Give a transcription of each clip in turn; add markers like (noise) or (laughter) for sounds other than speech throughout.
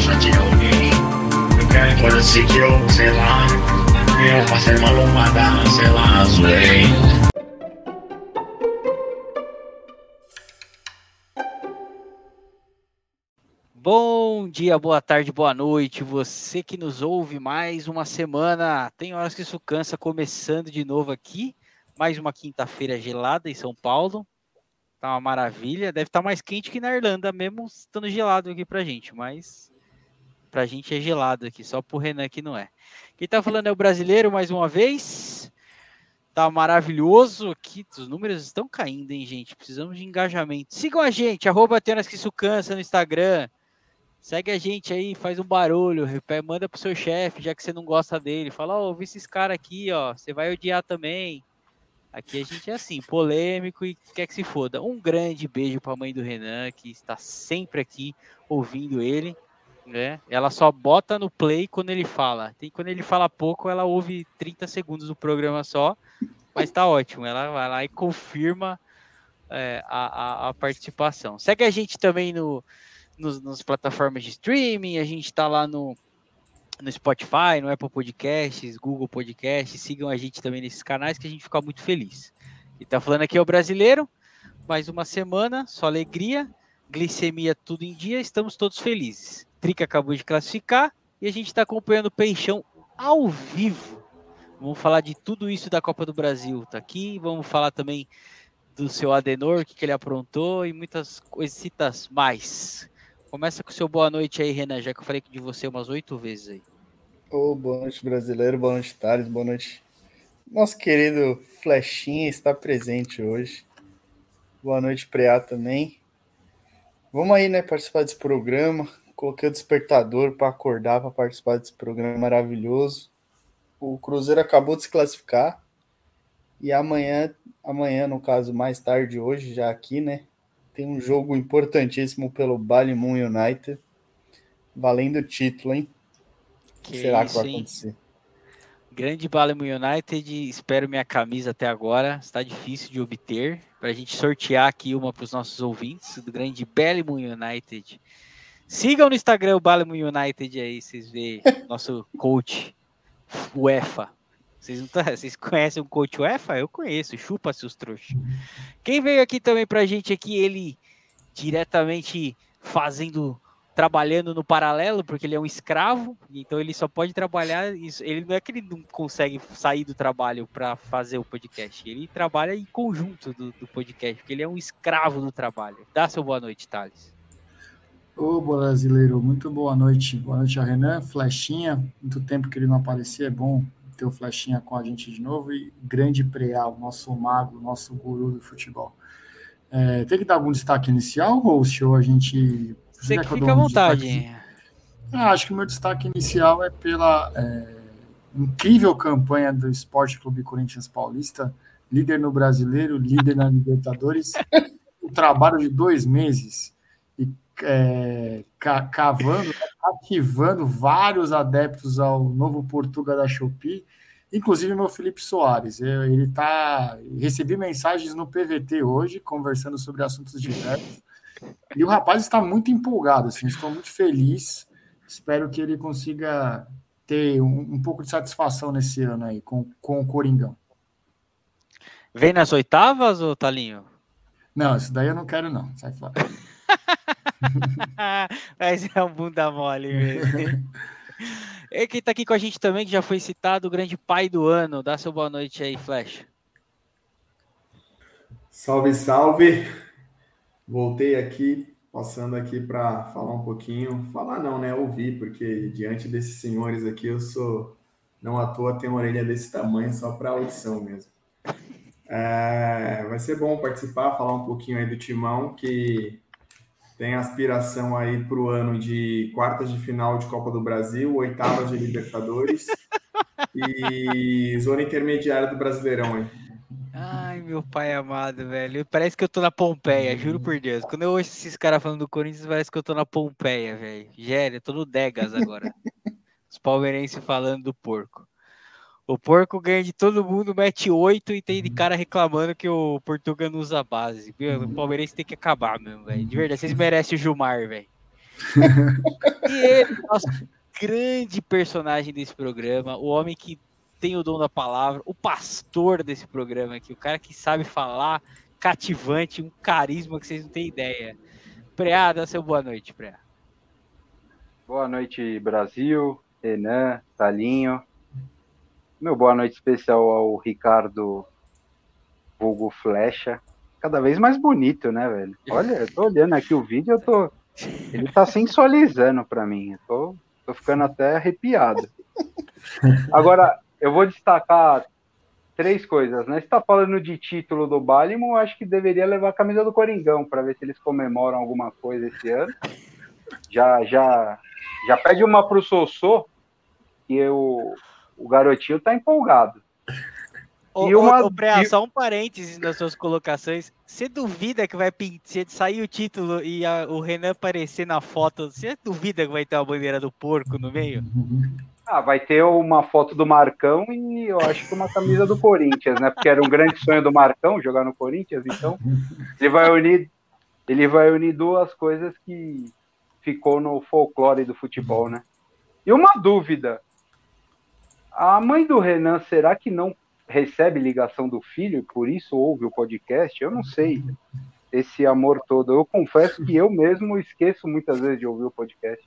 só que alguém. Assim que eu, sei lá, eu passei uma lombada, sei lá, zoei. Bom dia, boa tarde, boa noite. Você que nos ouve mais uma semana. Tem horas que isso cansa começando de novo aqui. Mais uma quinta-feira gelada em São Paulo. Tá uma maravilha. Deve estar mais quente que na Irlanda, mesmo estando gelado aqui pra gente. Mas pra gente é gelado aqui, só pro Renan que não é. Quem tá falando é o brasileiro mais uma vez. Tá maravilhoso aqui. Os números estão caindo, hein, gente? Precisamos de engajamento. Sigam a gente, arroba Tenas que isso cansa no Instagram. Segue a gente aí, faz um barulho, manda pro seu chefe, já que você não gosta dele. Fala, ó, oh, ouvi esses caras aqui, ó, você vai odiar também. Aqui a gente é assim, polêmico e quer que se foda. Um grande beijo para a mãe do Renan, que está sempre aqui ouvindo ele. Né? Ela só bota no play quando ele fala. Tem quando ele fala pouco, ela ouve 30 segundos do programa só, mas tá ótimo. Ela vai lá e confirma é, a, a, a, participação. Segue a gente também no, nos, nas plataformas de streaming, a gente tá lá no no Spotify, no Apple Podcasts, Google Podcasts. Sigam a gente também nesses canais que a gente fica muito feliz. E tá falando aqui é o brasileiro. Mais uma semana, só alegria, glicemia tudo em dia, estamos todos felizes. Trica acabou de classificar e a gente está acompanhando o Peixão ao vivo. Vamos falar de tudo isso da Copa do Brasil, tá aqui. Vamos falar também do seu Adenor, o que, que ele aprontou e muitas coisitas mais. Começa com o seu boa noite aí, Renan, já que eu falei de você umas oito vezes aí. Ô, oh, boa noite, brasileiro, boa noite, Thales, boa noite. Nosso querido Flechinha está presente hoje. Boa noite, Preá também. Vamos aí, né, participar desse programa. Coloquei o despertador para acordar para participar desse programa maravilhoso. O Cruzeiro acabou de se classificar. E amanhã, amanhã, no caso, mais tarde hoje, já aqui, né? Tem um jogo importantíssimo pelo Ballymoon United, valendo o título, hein? Que será isso, que vai acontecer? Hein? Grande Ballymoon United, espero minha camisa até agora. Está difícil de obter. Para a gente sortear aqui uma para os nossos ouvintes do grande Ballymoon United. Sigam no Instagram o Ballymoon United aí, vocês veem nosso coach UEFA. Vocês, não tá, vocês conhecem o coach UEFA? Eu conheço, chupa seus trouxas. Quem veio aqui também pra gente aqui, ele diretamente fazendo, trabalhando no paralelo, porque ele é um escravo, então ele só pode trabalhar, ele não é que ele não consegue sair do trabalho para fazer o podcast, ele trabalha em conjunto do, do, podcast, porque ele é um escravo do trabalho. Dá seu boa noite, Thales. Ô, brasileiro, muito boa noite. Boa noite a Renan, Flechinha, muito tempo que ele não aparecia, é bom ter o Flechinha com a gente de novo e grande Preal, nosso mago, nosso guru do futebol. É, tem que dar algum destaque inicial, ou ou a gente. Você que fica à vontade. Ah, acho que o meu destaque inicial é pela é, incrível campanha do Esporte Clube Corinthians Paulista, líder no Brasileiro, líder na Libertadores, (laughs) o trabalho de dois meses é, cavando, ativando vários adeptos ao novo Portuga da Shopee, inclusive meu Felipe Soares. Ele tá. Recebi mensagens no PVT hoje, conversando sobre assuntos diversos. E o rapaz está muito empolgado, assim, estou muito feliz. Espero que ele consiga ter um, um pouco de satisfação nesse ano aí com, com o Coringão. Vem nas oitavas, ô Talinho? Não, isso daí eu não quero, não. Sai fora. (laughs) (laughs) Mas é um bunda mole mesmo. (laughs) e quem tá aqui com a gente também, que já foi citado, o grande pai do ano. Dá seu boa noite aí, Flash. Salve, salve! Voltei aqui, passando aqui para falar um pouquinho. Falar não, né? Ouvir, porque diante desses senhores aqui eu sou. Não à toa tenho uma orelha desse tamanho, só para audição mesmo. É, vai ser bom participar, falar um pouquinho aí do Timão, que tem aspiração aí para o ano de quartas de final de Copa do Brasil, oitavas de Libertadores (laughs) e zona intermediária do Brasileirão aí. Ai, meu pai amado, velho. Parece que eu tô na Pompeia, juro por Deus. Quando eu ouço esses caras falando do Corinthians, parece que eu tô na Pompeia, velho. Gério, eu tô no Degas agora. (laughs) Os palmeirenses falando do porco. O porco ganha de todo mundo, mete oito e tem de cara reclamando que o Portugal não usa base. O Palmeirense tem que acabar mesmo, velho. De verdade, vocês (laughs) merecem o Gilmar, velho. (laughs) E ele, nosso grande personagem desse programa, o homem que tem o dom da palavra, o pastor desse programa aqui, o cara que sabe falar, cativante, um carisma que vocês não têm ideia. Preá, dá seu boa noite, Preá. Boa noite, Brasil, Renan, Talinho. Meu boa noite especial ao Ricardo Vulgo Flecha. Cada vez mais bonito, né, velho? Olha, eu tô olhando aqui o vídeo, eu tô. Ele tá sensualizando pra mim. Eu tô, tô ficando até arrepiado. Agora, eu vou destacar três coisas, né? Você tá falando de título do Balimo, acho que deveria levar a camisa do Coringão para ver se eles comemoram alguma coisa esse ano. Já, já, já pede uma pro Sossô, que o, o garotinho tá empolgado. Ô, E uma- Preá, e- só um parênteses nas suas colocações. Você duvida que vai sair o título e a- o Renan aparecer na foto? Você duvida que vai ter uma bandeira do porco no meio? Ah, vai ter uma foto do Marcão e eu acho que uma camisa do Corinthians, né? Porque era um grande sonho do Marcão jogar no Corinthians, então ele vai unir, ele vai unir duas coisas que ficou no folclore do futebol, né? E uma dúvida: a mãe do Renan, será que não recebe ligação do filho e por isso ouve o podcast? Eu não sei. Esse amor todo. Eu confesso que eu mesmo esqueço muitas vezes de ouvir o podcast.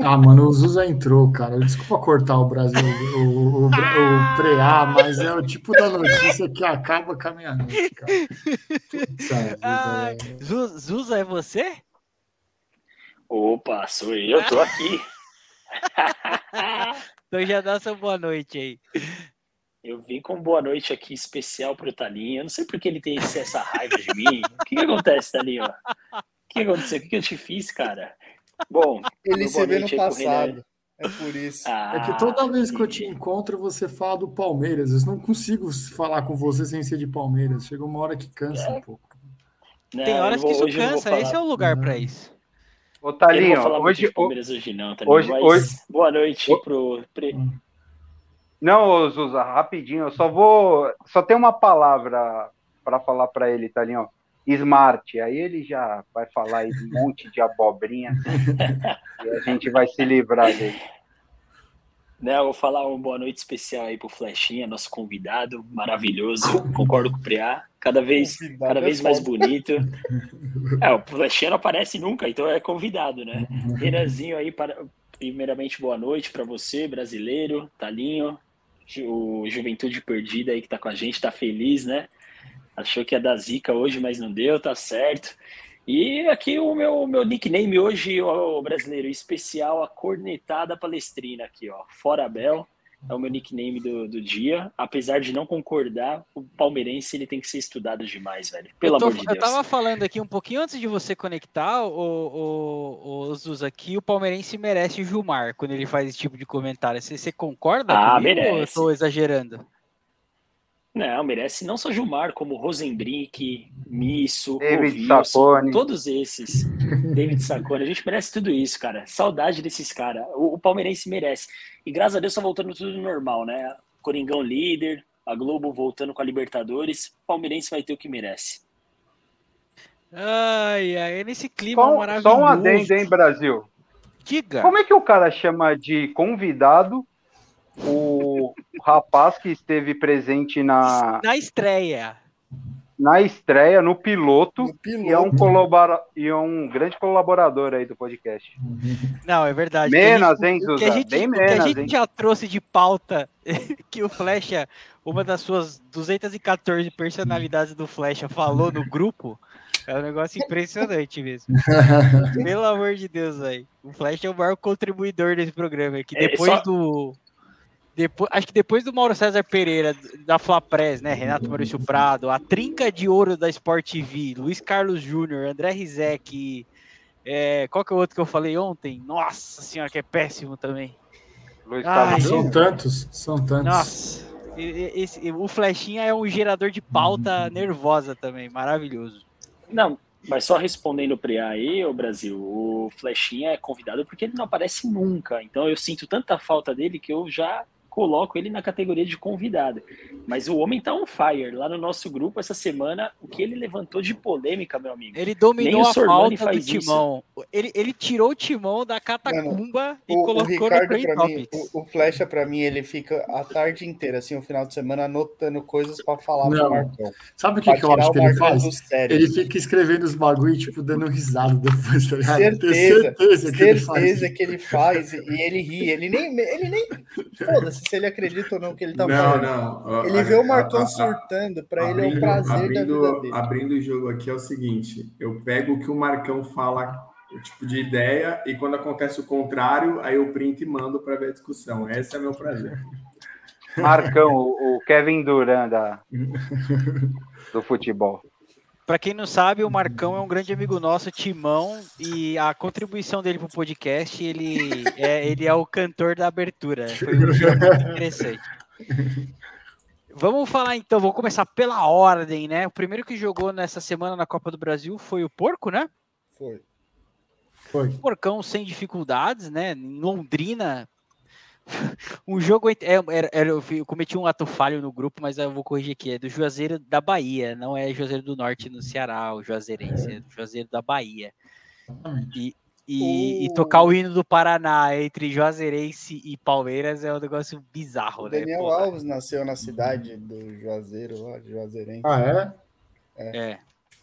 Ah, mano, o Zuza entrou, cara. Desculpa cortar o Brasil, o, o, o, o preá, mas é o tipo da notícia que acaba com a meia-noite, cara. Puta Zuza, é você? Opa, sou eu, tô aqui. (laughs) Então já dá sua boa noite aí. Eu vim com boa noite aqui especial pro Talinho. Eu não sei por que ele tem essa raiva de mim. O que, que acontece, Talinho? O que aconteceu? O que, que eu te fiz, cara? Bom, Ele se vê no passado. É por isso. Ah, É que toda vez que eu te encontro, você fala do Palmeiras. Eu não consigo falar com você sem ser de Palmeiras. Chega uma hora que cansa um pouco. não, Tem horas vou- que isso cansa, esse é o lugar pra isso. Ô, Eu não Talinho, vou falar muito hoje, de Palmeiras hoje não, Talinho, hoje- mas hoje- boa noite pro... Pre... Não, Zuza, rapidinho, eu só vou. Só tem uma palavra para falar para ele, ali, ó. Smart. Aí ele já vai falar aí um monte de abobrinha (laughs) e a gente vai se livrar dele. Né, eu vou falar uma boa noite especial aí pro Flechinha, nosso convidado maravilhoso. Concordo com o Preá. Cada vez, Convidado cada é vez mais bonito. (laughs) É, o Flechinha não aparece nunca, então é convidado, né? Renanzinho aí, para... primeiramente, boa noite para você, brasileiro, Talinho, o Juventude Perdida aí que tá com a gente, tá feliz, né? Achou que ia dar zica hoje, mas não deu, tá certo. E aqui o meu, meu nickname hoje, o brasileiro especial, a cornetada palestrina aqui, ó. Fora Bel, é o meu nickname do, do dia. Apesar de não concordar, o palmeirense ele tem que ser estudado demais, velho. Pelo eu, tô- amor de eu Deus. tava falando aqui um pouquinho antes de você conectar, o, o, Zuza, que o palmeirense merece o Gilmar quando ele faz esse tipo de comentário. Você, você concorda Ah, comigo ou eu merece. tô exagerando? Não, merece não só Gilmar, como Rosenbrick, Misso, David Saccone. todos esses. (laughs) David Saccone, a gente merece tudo isso, cara. Saudade desses caras. O, o palmeirense merece. E graças a Deus tá voltando tudo normal, né? Coringão líder, a Globo voltando com a Libertadores. O palmeirense vai ter o que merece. Ai, ai, é nesse clima Só, maravilhoso. só um adendo, hein, Brasil? Diga. Como é que o cara chama de convidado o rapaz que esteve presente na, Na estreia. na estreia, no piloto, No piloto. e é, um colabora, e é um grande colaborador aí do podcast? Não, é verdade. Menos, Que hein, gente- o que a gente, Bem o que a menos, gente hein? já trouxe de pauta, (laughs) que o Flecha, uma das suas 214 personalidades do Flecha falou no grupo, é um negócio impressionante mesmo. (laughs) Pelo amor de Deus, velho. O Flecha é o maior contribuidor desse programa aqui. É, Depois só- do. Depois, acho que depois do Mauro César Pereira, da Flapress, né? Renato Maurício Prado, a trinca de ouro da Sport TV, Luiz Carlos Júnior, André Rizek, é, qual que é o outro que eu falei ontem? Nossa senhora, que é péssimo também. Luiz Ai, Carlos São tantos, são tantos. Nossa, esse- o Flechinha é um gerador de pauta nervosa também, maravilhoso. Não, mas só respondendo o Preá aí, o Brasil, o Flechinha é convidado porque ele não aparece nunca. Então eu sinto tanta falta dele que eu já coloco ele na categoria de convidado. Mas o homem tá on fire. Lá no nosso grupo, essa semana, o que ele levantou de polêmica, meu amigo. Ele dominou a pauta do timão. Ele, ele tirou o timão da catacumba Mano, e o, colocou o Ricardo, no pra mim, o, o Flecha, pra mim, ele fica a tarde inteira, assim, o final de semana, anotando coisas pra falar Não. pro Marcão. Sabe o que, que eu acho que ele faz? Ele fica escrevendo os bagulho, tipo, dando risada depois, tá ligado? Certeza, certeza, que, certeza ele que ele faz. E ele ri. Ele nem, ele nem foda-se se ele acredita ou não que ele tá não, falando. Não, Ele vê o Marcão surtando, para ele é um prazer abrindo, da vida dele. Abrindo o jogo aqui é o seguinte: eu pego o que o Marcão fala, o tipo de ideia, e quando acontece o contrário, aí eu print e mando para ver a discussão. Esse é meu prazer. Marcão, o Kevin Durant da, (laughs) do futebol. Para quem não sabe, o Marcão é um grande amigo nosso, Timão, e a contribuição dele para o podcast, ele é, ele é o cantor da abertura. Foi um muito interessante. Vamos falar então, vou começar pela ordem, né? O primeiro que jogou nessa semana na Copa do Brasil foi o Porco, né? Foi. Foi. Porcão sem dificuldades, né? Em Londrina, (laughs) um jogo. É, era, era, eu cometi um ato falho no grupo, mas eu vou corrigir aqui. É do Juazeiro da Bahia, não é Juazeiro do Norte no Ceará, o Juazeirense, é do Juazeiro da Bahia. E, e, e, tocar o hino do Paraná entre Juazeirense e Palmeiras é um negócio bizarro, o né? Daniel Alves nasceu na cidade do Juazeiro, lá, de Juazeirense. Ah, é? É. é.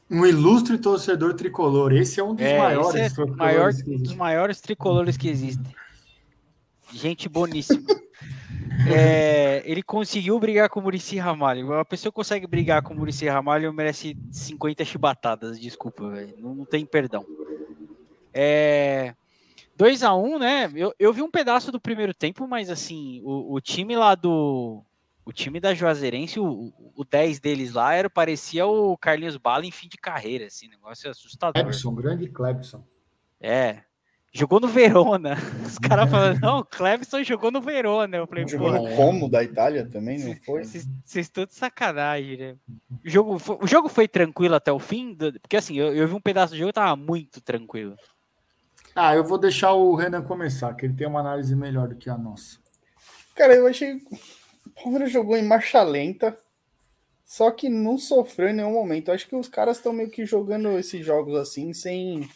Um ilustre torcedor tricolor. Esse é um dos é, maiores. É maior, dos maiores tricolores que existem. Gente boníssima. (laughs) É, ele conseguiu brigar com o Murici Ramalho. Uma pessoa que consegue brigar com o Murici Ramalho merece 50 chibatadas, desculpa, velho. Não, não, tem perdão. É, 2 a 1 um, né? Eu, eu vi um pedaço do primeiro tempo, mas assim, o, o time lá do. O time da Juazeirense, o, o 10 deles lá, era, parecia o Carlinhos Bala em fim de carreira, assim, negócio assustador. Clebson, grande Clebson. É, Jogou no Verona. (laughs) Os caras falando, não, o Clevison jogou no Verona. Eu falei, jogou no Como da Itália também, não foi? Vocês estão de sacanagem, né? O jogo, foi, o jogo foi tranquilo até o fim? Porque assim, eu, eu vi um pedaço do jogo e tava muito tranquilo. Ah, eu vou deixar o Renan começar, que ele tem uma análise melhor do que a nossa. Cara, eu achei. O Palmeiras jogou em marcha lenta, só que não sofreu em nenhum momento. Eu acho que os caras estão meio que jogando esses jogos assim, sem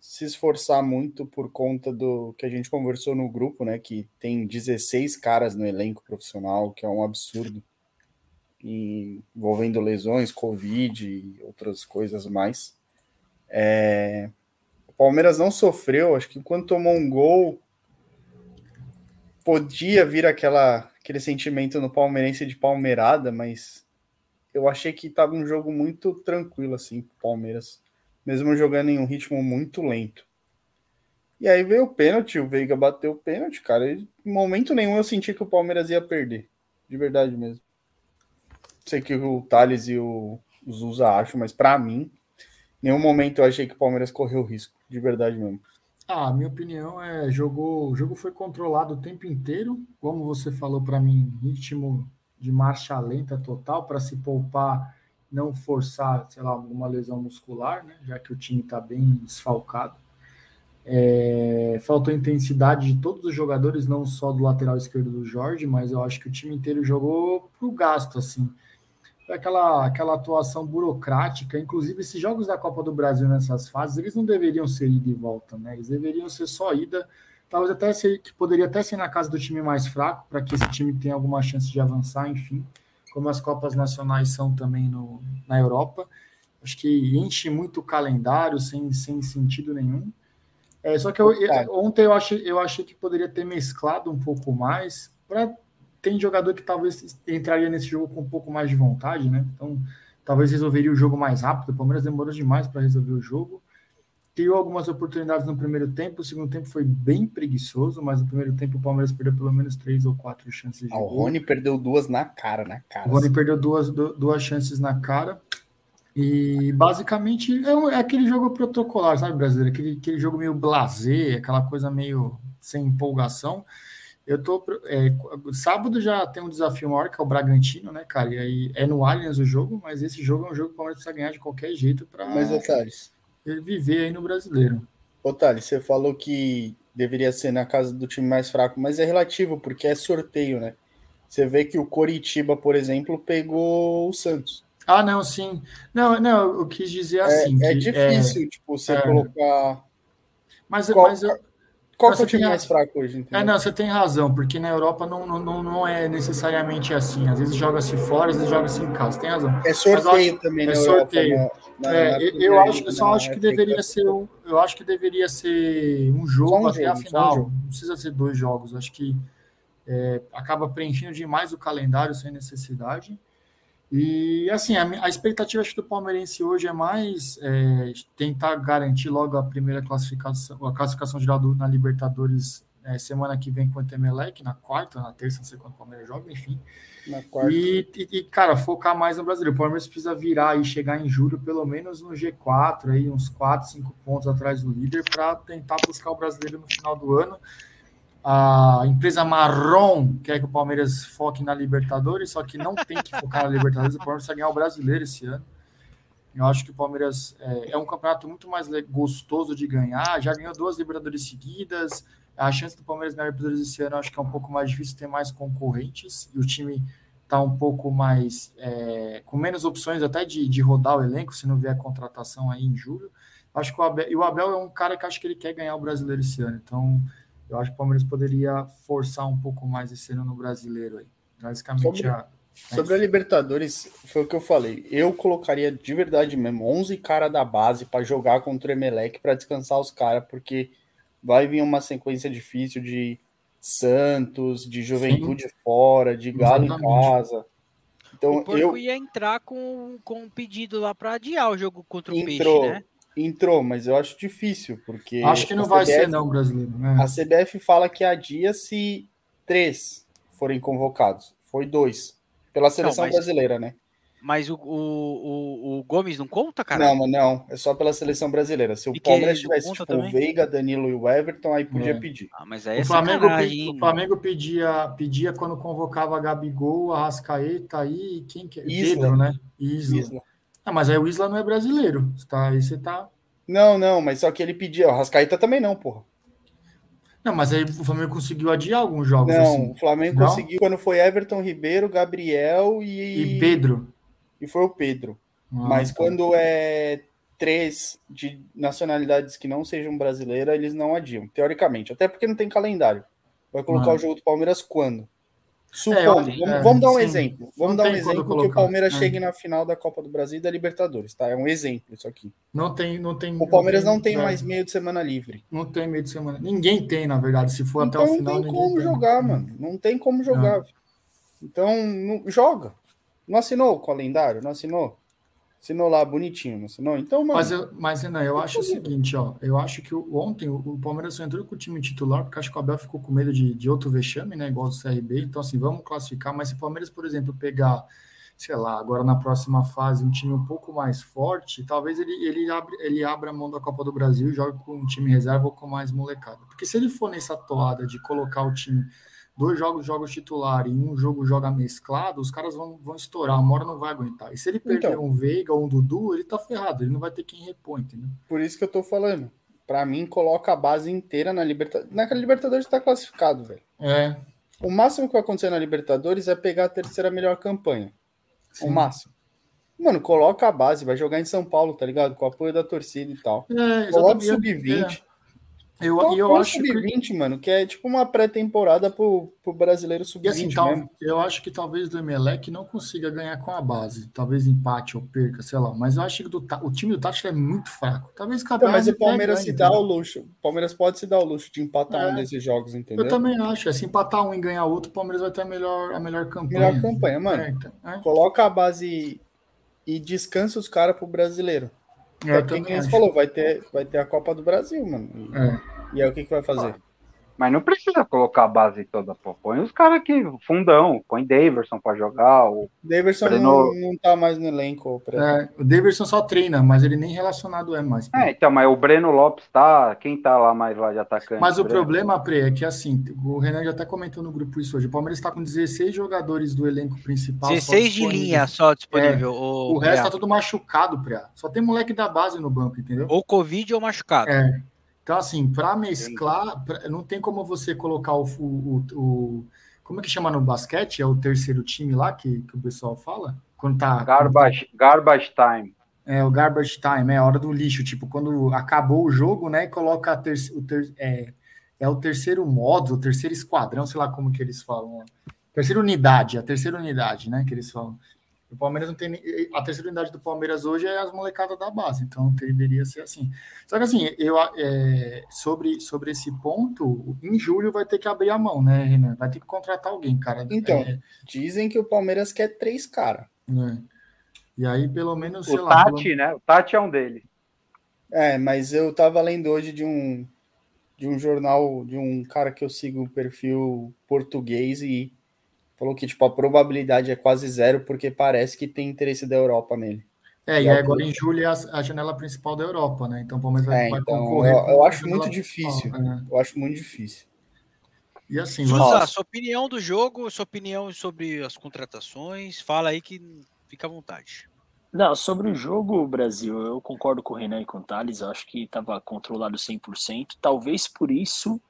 se esforçar muito por conta do que a gente conversou no grupo, né? Que tem 16 caras no elenco profissional, que é um absurdo. E envolvendo lesões, Covid e outras coisas mais. É... O Palmeiras não sofreu, acho que quando tomou um gol, podia vir aquela, aquele sentimento no palmeirense de palmeirada, mas eu achei que estava um jogo muito tranquilo assim, Palmeiras mesmo jogando em um ritmo muito lento. E aí veio o pênalti, o Veiga bateu o pênalti, cara. E em momento nenhum eu senti que o Palmeiras ia perder. De verdade mesmo. Sei que o Thales e o, Zusa acham, mas para mim, em nenhum momento eu achei que o Palmeiras correu risco. De verdade mesmo. Ah, minha opinião é jogou, o jogo foi controlado o tempo inteiro, como você falou para mim, ritmo de marcha lenta total para se poupar não forçar, sei lá, alguma lesão muscular, né, já que o time está bem desfalcado. É, faltou intensidade de todos os jogadores, não só do lateral esquerdo do Jorge, mas eu acho que o time inteiro jogou para o gasto, assim. Aquela, aquela atuação burocrática, inclusive esses jogos da Copa do Brasil nessas fases, eles não deveriam ser ida e volta, né? Eles deveriam ser só ida, talvez até ser, que poderia até ser na casa do time mais fraco, para que esse time tenha alguma chance de avançar, enfim como as Copas Nacionais são também no, na Europa. Acho que enche muito o calendário sem, sem sentido nenhum. É, só que eu, eu, ontem eu achei, eu achei que poderia ter mesclado um pouco mais. Pra, tem jogador que talvez entraria nesse jogo com um pouco mais de vontade, né? Então, talvez resolveria o jogo mais rápido. O Palmeiras demorou demais para resolver o jogo criou algumas oportunidades no primeiro tempo, o segundo tempo foi bem preguiçoso, mas no primeiro tempo o Palmeiras perdeu pelo menos três ou quatro chances de ah, O Rony perdeu duas na cara, na cara. O Rony assim. perdeu duas, duas chances na cara. E basicamente é, um, é, aquele jogo protocolar, sabe, brasileiro? Aquele, aquele jogo meio blazer, aquela coisa meio sem empolgação. Eu tô. É, sábado já tem um desafio maior, que é o Bragantino, né, cara? E aí é no Allianz o jogo, mas esse jogo é um jogo que o Palmeiras precisa ganhar de qualquer jeito para. Mas, Thales, viver aí no brasileiro. Thales, você falou que deveria ser na casa do time mais fraco, mas é relativo, porque é sorteio, né? Você vê que o Coritiba, por exemplo, pegou o Santos. Ah, não, sim. Não, não, eu quis dizer assim. É, é difícil, tipo, você é. colocar. Mas, Qual- mas eu, Qual que é o time mais fraco hoje, entendeu? É, não, você tem razão, porque na Europa não, não, não, é necessariamente assim. Às vezes joga-se fora, às vezes joga-se em casa. Tem razão. É sorteio Mas também é na Europa. sorteio. na- na- É, na eu- acho, eu só acho que deveria ser um, eu acho que deveria ser um jogo um até jogo, a um final. jogo. Não precisa ser dois jogos. Acho que é, acaba preenchendo demais o calendário sem necessidade. E assim, a, a expectativa acho, do palmeirense hoje é mais é, tentar garantir logo a primeira classificação, a classificação geral na Libertadores é, semana que vem contra o Emelec, na quarta, na terça, não sei quando o Palmeiras joga, enfim. Na quarta. E, e- e, cara, focar mais no brasileiro. O Palmeiras precisa virar e chegar em julho, pelo menos no G4, aí, uns 4, 5 pontos atrás do líder, para tentar buscar o brasileiro no final do ano. A empresa Marrom quer que o Palmeiras foque na Libertadores, só que não tem que focar na Libertadores. O Palmeiras vai ganhar o brasileiro esse ano. Eu acho que o Palmeiras é, é um campeonato muito mais gostoso de ganhar. Já ganhou duas Libertadores seguidas. A chance do Palmeiras ganhar a Libertadores esse ano acho que é um pouco mais difícil ter mais concorrentes. E o time está um pouco mais é, com menos opções até de, de rodar o elenco, se não vier contratação aí em julho. Acho que o Abel, e o Abel é um cara que acho que ele quer ganhar o brasileiro esse ano. Então, eu acho que o Palmeiras poderia forçar um pouco mais esse ano no brasileiro aí. Basicamente, Sobre- a, Sobre a Libertadores, foi o que eu falei. Eu colocaria de verdade mesmo 11 cara da base para jogar contra o Emelec para descansar os caras, porque vai vir uma sequência difícil de Santos, de Juventude fora, de Galo em Exatamente. casa. Então o Porco eu ia entrar com, com um pedido lá para adiar o jogo contra o entrou, Peixe, né? Entrou, mas eu acho difícil, porque acho que não a vai CBF ser, não, brasileiro. né? A CBF fala que adia se três forem convocados. Foi dois. Pela seleção mas- brasileira, né? Mas o, o, o, o Gomes não conta, cara? Não, mas não. É só pela seleção brasileira. Se o E Palmeiras tivesse tipo, o também? Veiga, Danilo e o Everton, aí podia É. pedir. Ah, mas aí é O Flamengo, sacanagem, pe- hein, o Flamengo pedia, pedia quando convocava Gabigol, Arrascaeta aí, e quem que é? Isla. Pedro, né? Isla. Isla. Ah, mas aí o Isla não é brasileiro. Tá, aí você tá. Não, não, mas só que ele pedia. O Rascaíta também não, porra. Não, mas aí o Flamengo conseguiu adiar alguns jogos Não, assim. o Flamengo Não? conseguiu quando foi Everton Ribeiro, Gabriel e. E Pedro. E foi o Pedro. Ah, Mas tá. quando é três de nacionalidades que não sejam brasileiras, eles não adiam, teoricamente. Até porque não tem calendário. Vai colocar Ah. o jogo do Palmeiras quando? É, Supondo, eu- vamos, é, vamos dar um sim. exemplo. Vamos Não dar um tem exemplo que o Palmeiras é. chegue na final da Copa do Brasil e da Libertadores, tá? É um exemplo isso aqui. Não tem, não tem. O Palmeiras não tem é, mais meio de semana livre. Não tem meio de semana. Ninguém tem, na verdade. Se for então até o não final, tem ninguém como tem. jogar, mano. Não tem como jogar. Então, não- joga. Não assinou o calendário? Não assinou? Assinou lá bonitinho, não? Então, mano. Mas, eu, mas Renan, eu acho o seguinte, ó. Eu acho que ontem o, o Palmeiras só entrou com o time titular, porque acho que o Abel ficou com medo de, de outro vexame, né? Igual do CRB. Então, assim, vamos classificar. Mas se o Palmeiras, por exemplo, pegar, sei lá, agora na próxima fase, um time um pouco mais forte, talvez ele, ele, abre, ele abra a mão da Copa do Brasil e jogue com um time reserva ou com mais molecada. Porque se ele for nessa toada de colocar o time. Dois jogos, jogos titular e um jogo joga mesclado, os caras vão, vão estourar, uma hora não vai aguentar. E se ele perder Então. um Veiga ou um Dudu, ele tá ferrado, ele não vai ter quem repõe, entendeu? Por isso que eu tô falando. Pra mim, coloca a base inteira na Libertadores. Naquela Libertadores tá classificado, velho. É, O máximo que vai acontecer na Libertadores é pegar a terceira melhor campanha. sim. O máximo. Mano, coloca a base, vai jogar em São Paulo, tá ligado? Com o apoio da torcida e tal. É, Coloca o exatamente. sub-20. É. Eu, Coloca e eu o acho que, sub-20, mano, que é tipo uma pré-temporada pro, pro brasileiro e sub-20 assim, tal, eu acho que talvez do Emelec não consiga ganhar com a base. Talvez empate ou perca, sei lá. Mas eu acho que do, o time do Tati é muito fraco. Talvez cada Então, mas o Palmeiras se dá entendeu? o luxo. O Palmeiras pode se dar o luxo de empatar É. um desses jogos, entendeu? Eu também acho. É, se empatar um e ganhar outro, o Palmeiras vai ter a melhor, a melhor campanha. Melhor campanha, mano. É, então, é. Coloca a base e descansa os caras pro brasileiro. É, É também como você acho. falou, vai ter, vai ter a Copa do Brasil, mano. E, É. e aí o que, que vai fazer? Mas não precisa colocar a base toda, pô. Põe os caras aqui, fundão. Põe Daverson pra jogar. O... Daverson Breno- não, não tá mais no elenco. Pra... É, o Davidson só treina, mas ele nem relacionado é mais. É, então, mas o Breno Lopes tá. Quem tá lá mais lá de atacante? Mas o Breno? problema, Pre, é que assim, o Renan já até comentou no grupo isso hoje. O Palmeiras está com 16 jogadores do elenco principal. só 16 de linha só disponível. O O, resto é, tá tudo machucado, Pre. Só tem moleque da base no banco, entendeu? Ou Covid ou machucado. É. Então, assim, para mesclar, pra, não tem como você colocar o, o, o, Como é que chama no basquete? É o terceiro time lá que, que o pessoal fala? Quando tá. Garbage, quando garbage time. É, o garbage time, é a hora do lixo. Tipo, quando acabou o jogo, né? E coloca ter, o ter, é, é o terceiro modo, o terceiro esquadrão, sei lá como que eles falam. Terceira unidade, a terceira unidade, né? Que eles falam. O Palmeiras não tem. A terceira unidade do Palmeiras hoje é as molecadas da base, então deveria ser assim. Só que assim, eu, é, sobre, sobre esse ponto, em julho vai ter que abrir a mão, né, Renan? Vai ter que contratar alguém, cara. Então, é, dizem que o Palmeiras quer três caras. É. E aí, pelo menos, o lá, Tati, pelo... né? O Tati é um deles. É, mas eu tava lendo hoje de um de um jornal, de um cara que eu sigo o perfil português e falou que tipo, a probabilidade é quase zero, porque parece que tem interesse da Europa nele. É, e, e agora em julho é a, a, janela principal da Europa, né? Então o Palmeiras vai, é, vai então, concorrer. Eu, eu acho muito difícil. Né? Eu acho muito difícil. E assim, Suza, sua opinião do jogo, sua opinião sobre as contratações, fala aí que fica à vontade. Não, sobre o jogo, Brasil, eu concordo com o Renan e com o Thales, eu acho que estava controlado 100%. Talvez por isso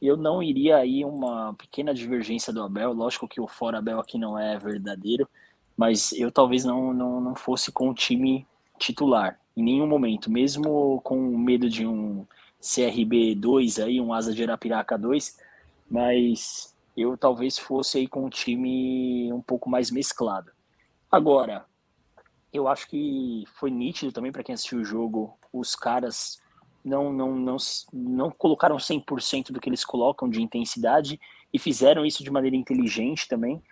eu não iria aí uma pequena divergência do Abel. Lógico que o fora Abel aqui não é verdadeiro, mas eu talvez não, não, não fosse com o time titular em nenhum momento, mesmo com medo de um CRB 2 aí, um Asa de Arapiraca 2, mas eu talvez fosse aí com um time um pouco mais mesclado. Agora, eu acho que foi nítido também para quem assistiu o jogo, os caras não, não, não, não colocaram 100% do que eles colocam de intensidade e fizeram isso de maneira inteligente também.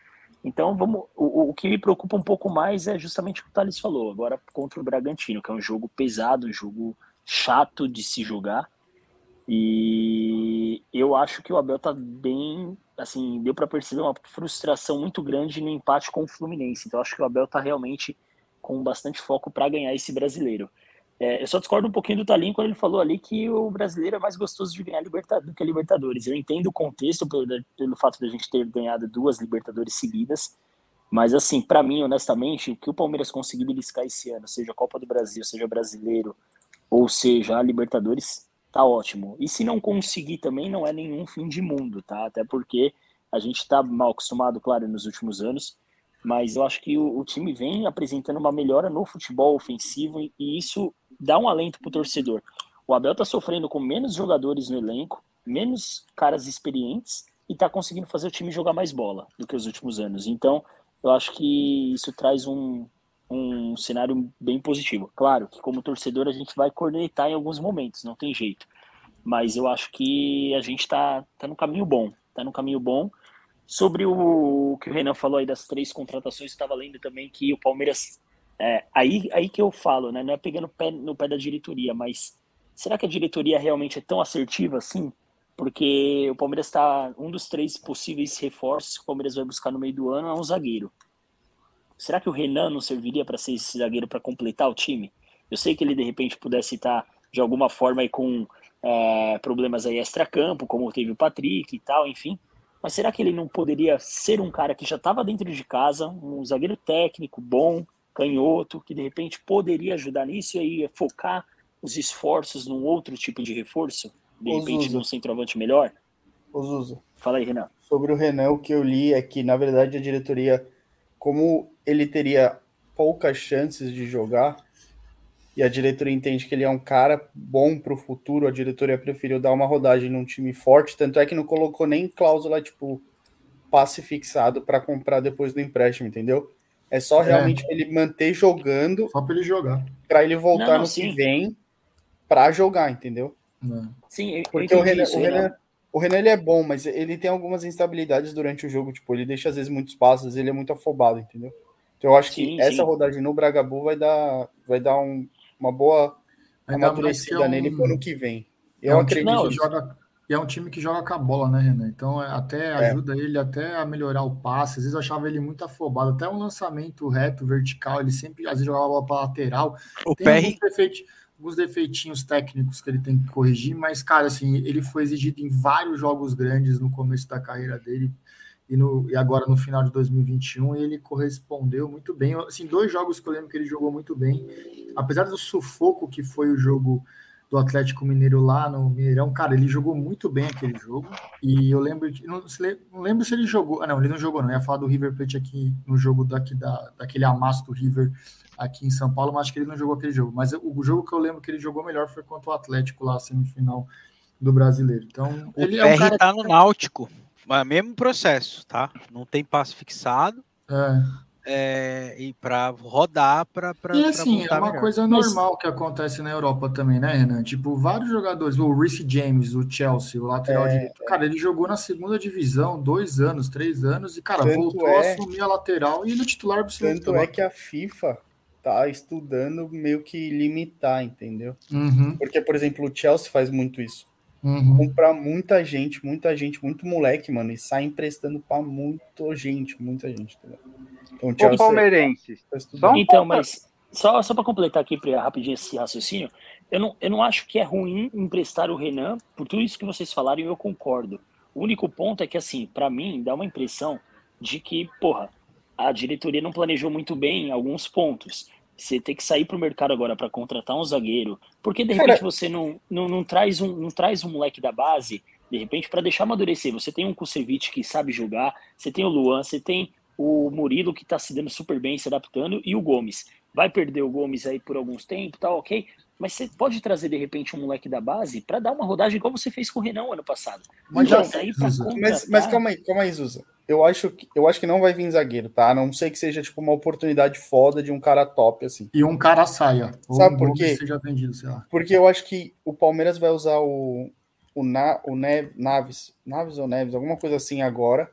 Então, vamos, o, o que me preocupa um pouco mais é justamente o que o Thales falou, agora contra o Bragantino, que é um jogo pesado, um jogo chato de se jogar. E eu acho que o Abel tá bem, assim, deu para perceber uma frustração muito grande no empate com o Fluminense. Então, acho que o Abel tá realmente com bastante foco para ganhar esse brasileiro. É, eu só discordo um pouquinho do Talim quando ele falou ali que o brasileiro é mais gostoso de ganhar do que a Libertadores. Eu entendo o contexto pelo, pelo fato de a gente ter ganhado duas Libertadores seguidas, mas assim, para mim, honestamente, o que o Palmeiras conseguir beliscar esse ano, seja a Copa do Brasil, seja brasileiro, ou seja a Libertadores, tá ótimo. E se não conseguir também, não é nenhum fim de mundo, tá? Até porque a gente está mal acostumado, claro, nos últimos anos, mas eu acho que o, o time vem apresentando uma melhora no futebol ofensivo e, e isso dá um alento pro torcedor. O Abel tá sofrendo com menos jogadores no elenco, menos caras experientes e tá conseguindo fazer o time jogar mais bola do que os últimos anos. Então, eu acho que isso traz um, um cenário bem positivo. Claro que como torcedor a gente vai cornetar em alguns momentos, não tem jeito. Mas eu acho que a gente tá, tá no caminho bom. Tá no caminho bom. Sobre o, o que o Renan falou aí das três contratações, estava lendo também que o Palmeiras é, aí, aí que eu falo, né? Não é pegando pé, no pé da diretoria, mas será que a diretoria realmente é tão assertiva assim? Porque o Palmeiras está. Um dos três possíveis reforços que o Palmeiras vai buscar no meio do ano é um zagueiro. Será que o Renan não serviria para ser esse zagueiro para completar o time? Eu sei que ele de repente pudesse estar de alguma forma aí com é, problemas aí extra-campo, como teve o Patrick e tal, enfim. Mas será que ele não poderia ser um cara que já estava dentro de casa, um zagueiro técnico bom, canhoto, que de repente poderia ajudar nisso e aí focar os esforços num outro tipo de reforço, de repente num centroavante melhor? Zuza. Fala aí, Renan. Sobre o Renan, o que eu li é que, na verdade, a diretoria, como ele teria poucas chances de jogar, e a diretoria entende que ele é um cara bom para o futuro, a diretoria preferiu dar uma rodagem num time forte, tanto é que não colocou nem cláusula, tipo, passe fixado para comprar depois do empréstimo, entendeu? É só é. realmente é. ele manter jogando. Só para ele jogar. Para ele voltar não, no sim. que vem para jogar, entendeu? É. Sim, porque o Renan, isso, o Renan, o Renan ele é bom, mas ele tem algumas instabilidades durante o jogo. Tipo, ele deixa às vezes muitos passos, ele é muito afobado, entendeu? Então eu acho sim, que essa rodagem no Bragabu vai dar, vai dar um, uma boa amadurecida é um... nele para o ano que vem. Eu é um acredito. Não, joga, e é um time que joga com a bola, né, Renan? Então é, até é. ajuda é. ele até a melhorar o passe. Às vezes eu achava ele muito afobado. Até um lançamento reto, vertical, ele sempre às vezes jogava a bola para lateral. O tem alguns, defeit, alguns defeitinhos técnicos que ele tem que corrigir, mas, cara, assim, ele foi exigido em vários jogos grandes no começo da carreira dele e, no, e agora no final de 2021 ele correspondeu muito bem. Assim, dois jogos que eu lembro que ele jogou muito bem, apesar do sufoco que foi o jogo do Atlético Mineiro lá no Mineirão. Cara, ele jogou muito bem aquele jogo. E eu lembro que. Não, não lembro se ele jogou. Ah, não, ele não jogou, não. Eu ia falar do River Plate aqui no jogo daqui da, daquele amasso do River aqui em São Paulo, mas acho que ele não jogou aquele jogo. Mas o jogo que eu lembro que ele jogou melhor foi contra o Atlético lá, semifinal do brasileiro. Então, O ele PR é um cara. tá no Náutico. Mas mesmo processo, tá? Não tem passe fixado. É. é, e para rodar para E assim, é uma coisa Mas- normal que acontece na Europa também, né, Renan? Tipo, vários jogadores, o Reece James, o Chelsea, o lateral É, direito, cara, ele jogou na segunda divisão dois anos, três anos, e, cara, Tanto voltou é- a assumir a lateral e ele é titular absoluto. Tanto é que a FIFA tá estudando meio que limitar, entendeu? Uhum, Porque, por exemplo, o Chelsea faz muito isso. Uhum. Comprar muita gente, muita gente, muito moleque, mano, e sai emprestando pra muita gente, muita gente, entendeu? Então Ô, Chelsea palmeirenses, tá um Então, mas só, só para completar aqui pra, rapidinho esse raciocínio, eu não, eu não acho que é ruim emprestar o Renan, por tudo isso que vocês falaram, eu concordo. O único ponto é que, assim, para mim, dá uma impressão de que, porra, a diretoria não planejou muito bem em alguns pontos. Você tem que sair pro mercado agora para contratar um zagueiro, porque de Cara- repente você não, não, não, traz um, não traz um moleque da base, de repente, para deixar amadurecer. Você tem um Kusevich que sabe jogar, você tem o Luan, você tem o Murilo que tá se dando super bem, se adaptando, e o Gomes. Vai perder o Gomes aí por alguns tempos, tá ok? Mas você pode trazer de repente um moleque da base para dar uma rodagem igual você fez com o Renan ano passado. Mas Então, já- contratar- Mas, mas calma aí, calma aí, Zuza. Eu acho, que, eu acho que não vai vir zagueiro, tá? A não sei que seja tipo uma oportunidade foda de um cara top, assim. E um cara saia. Sabe um por quê? seja vendido, sei lá. Porque eu acho que o Palmeiras vai usar o, o, Na, o Nev- Naves, Naves ou Neves, alguma coisa assim agora.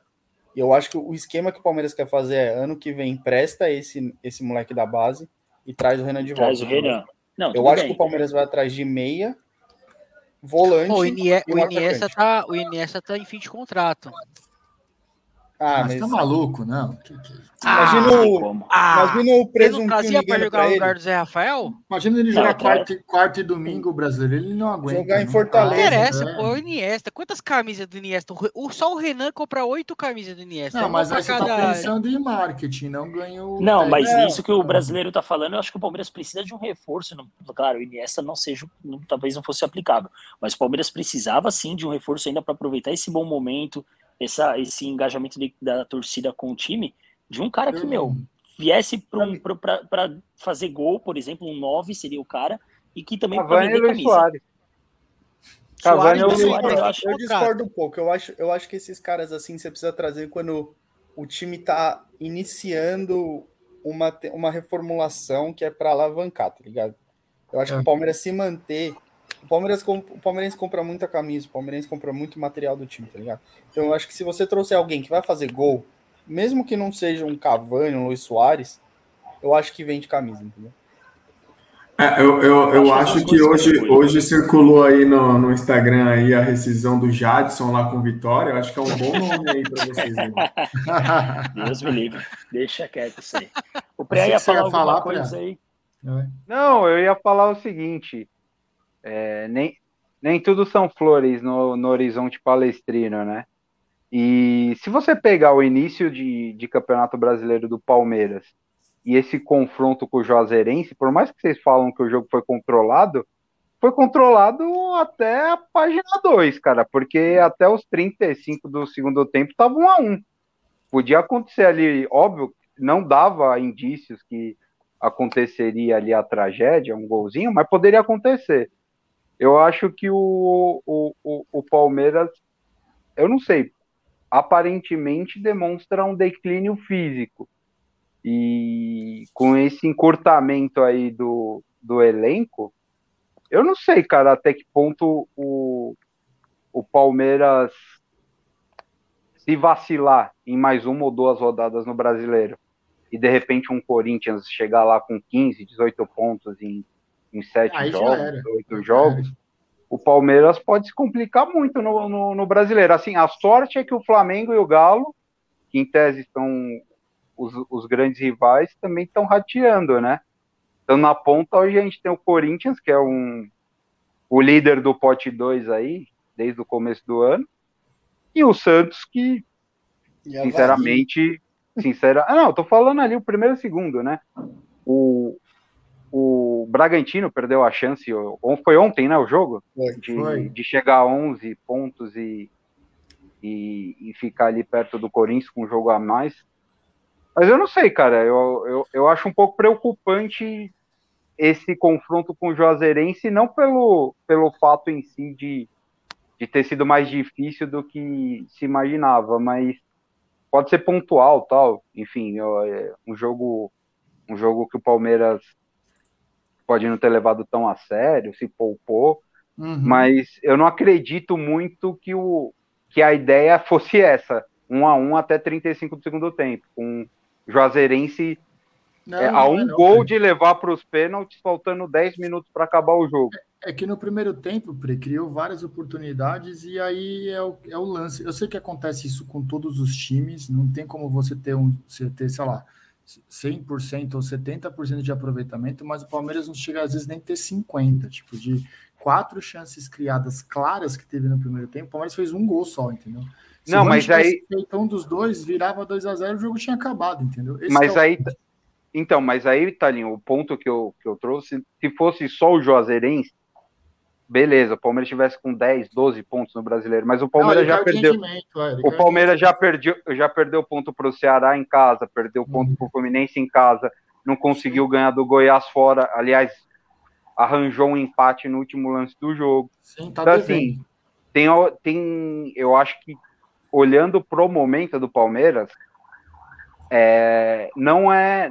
E eu acho que o esquema que o Palmeiras quer fazer é ano que vem empresta esse, esse moleque da base e traz o Renan de volta. Traz o Renan. Não, Eu acho bem. que o Palmeiras vai atrás de meia, volante. Pô, o, Inie- e o Iniesta tá, o Iniesta tá em fim de contrato. Ah, mas mas tá maluco, não. Que- que- imagina, Não tem o, como. Ah, imagina o você não trazia pra jogar no ele. lugar do Zé Rafael? Imagina ele Não, jogar cara. quarta, e- quarta e domingo o brasileiro, ele não aguenta. Jogar em não Fortaleza. Não tá, interessa, é. pô, o Iniesta. Quantas camisas do Iniesta? O só o Renan compra oito camisas do Iniesta. Não, mas aí você tá cada- pensando em marketing, não ganha o. Não, mas É. isso que o brasileiro tá falando, eu acho que o Palmeiras precisa de um reforço. Não- claro, o Iniesta não seja, não- talvez não fosse aplicável, mas o Palmeiras precisava sim de um reforço ainda para aproveitar esse bom momento, essa, esse engajamento de- da torcida com o time, de um cara que, Eu- meu, viesse para fazer gol, por exemplo, um 9 seria o cara, e que também Cavani e vender Luiz camisa. Soares. Soares Cavani tem Luiz Soares, eu acho- Eu discordo um pouco. Eu acho, eu acho que esses caras assim você precisa trazer quando o time tá iniciando uma, uma reformulação que é para alavancar, tá ligado? Eu acho É. que o Palmeiras se manter. O Palmeiras o Palmeirense compra muita camisa, o Palmeirense compra muito material do time, tá ligado? Então eu acho que se você trouxer alguém que vai fazer gol, mesmo que não seja um Cavani, um Luiz Soares, eu acho que vende camisa, entendeu? É, eu, eu, eu Acho acho que hoje, hoje circulou aí no, no Instagram aí a rescisão do Jadson lá com Vitória. Eu acho que é um bom nome aí para vocês. Né? (laughs) Deus me livre. Deixa quieto isso aí. O Pré ia falar ia alguma falar, coisa aí. Não, eu ia falar o seguinte: é, nem, nem tudo são flores no, no horizonte palestrino, né? E se você pegar o início de, de Campeonato Brasileiro do Palmeiras e esse confronto com o Juazeirense, por mais que vocês falam que o jogo foi controlado, foi controlado até a página 2, cara, porque até os 35 do segundo tempo estava 1 a 1 Podia acontecer ali, óbvio, não dava indícios que aconteceria ali a tragédia, um golzinho, mas poderia acontecer. Eu acho que o, o, o, o Palmeiras, eu não sei, aparentemente demonstra um declínio físico. E com esse encurtamento aí do, do elenco, eu não sei, cara, até que ponto o, o Palmeiras se vacilar em mais uma ou duas rodadas no brasileiro e de repente um Corinthians chegar lá com 15, 18 pontos em, em 7 Aí jogos. 8 jogos, o Palmeiras pode se complicar muito no, no, no brasileiro. Assim, a sorte é que o Flamengo e o Galo, que em tese estão os, os grandes rivais, também estão rateando, né? Então na ponta hoje a gente tem o Corinthians, que é um o líder do pote 2 aí, desde o começo do ano, e o Santos, que sinceramente, sincera. Ah, não, tô falando ali o primeiro e o segundo, né? O, o Bragantino perdeu a chance, foi ontem, né, o jogo? De, de chegar a 11 pontos e, e, e, ficar ali perto do Corinthians com um jogo a mais. Mas eu não sei, cara, eu, eu, eu acho um pouco preocupante esse confronto com o Juazeirense, não pelo, pelo fato em si de, de ter sido mais difícil do que se imaginava, mas pode ser pontual, tal, enfim, é um jogo um jogo que o Palmeiras pode não ter levado tão a sério, se poupou, uhum. mas eu não acredito muito que, o, que a ideia (laughs) fosse essa, um a um até 35 do segundo tempo, com Juazeirense não, é, a um é não, gol cara. de levar para os pênaltis, faltando 10 minutos para acabar o jogo. É, é, que no primeiro tempo, Pre, criou várias oportunidades e aí é o, é o lance. Eu sei que acontece isso com todos os times, não tem como você ter um, você ter, sei lá, 100% ou 70% de aproveitamento, mas o Palmeiras não chega às vezes nem ter 50%, tipo, de quatro chances criadas claras que teve no primeiro tempo, o Palmeiras fez um gol só, entendeu? Se não, mas aí. Então, um dos dois virava 2 a 0 o jogo tinha acabado, entendeu? Esse mas é o... aí. Então, mas aí, Talinho, o ponto que eu, que eu trouxe, se fosse só o Juazeirense, beleza, o Palmeiras tivesse com 10, 12 pontos no brasileiro, mas o Palmeiras não, já perdeu. É, o Palmeiras já perdeu, já perdeu ponto para o Ceará em casa, perdeu ponto uhum. para o Fluminense em casa, não conseguiu ganhar do Goiás fora. Aliás, arranjou um empate no último lance do jogo. Sim, tá então, assim, tem, tem, eu acho que olhando pro momento do Palmeiras, é, não é.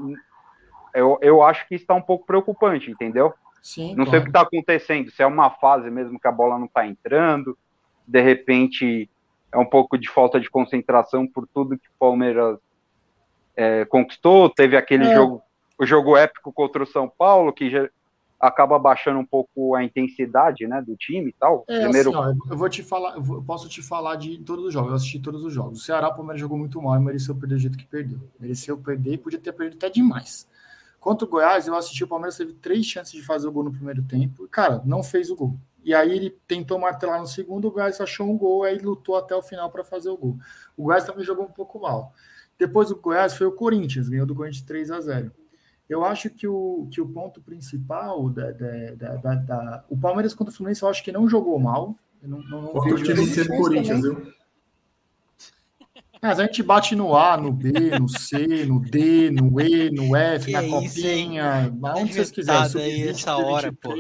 Eu, eu acho que está um pouco preocupante, entendeu? Sim, não claro. sei o que está acontecendo, se é uma fase mesmo que a bola não está entrando, de repente é um pouco de falta de concentração por tudo que o Palmeiras é, conquistou. Teve aquele é. jogo, o jogo épico contra o São Paulo, que já acaba baixando um pouco a intensidade né, do time e tal. É, Primeiro... Assim, ó, eu vou te falar, eu posso te falar de todos os jogos, eu assisti todos os jogos. O Ceará, o Palmeiras jogou muito mal e mereceu perder do jeito que perdeu. Mereceu perder e podia ter perdido até demais. Contra o Goiás, eu assisti o Palmeiras teve três chances de fazer o gol no primeiro tempo. Cara, não fez o gol. E aí ele tentou martelar no segundo, o Goiás achou um gol, aí lutou até o final para fazer o gol. O Goiás também jogou um pouco mal. Depois do Goiás foi o Corinthians, ganhou do Corinthians 3 a 0 Eu acho que o, que o ponto principal da, da, da, da O Palmeiras contra o Fluminense, eu acho que não jogou mal. Eu não, não, não vejo o Corinthians, viu? Mas a gente bate no A, no B, no C, no D, no E, no F, que na copinha, tá onde vocês quiserem. Aí essa hora, pô.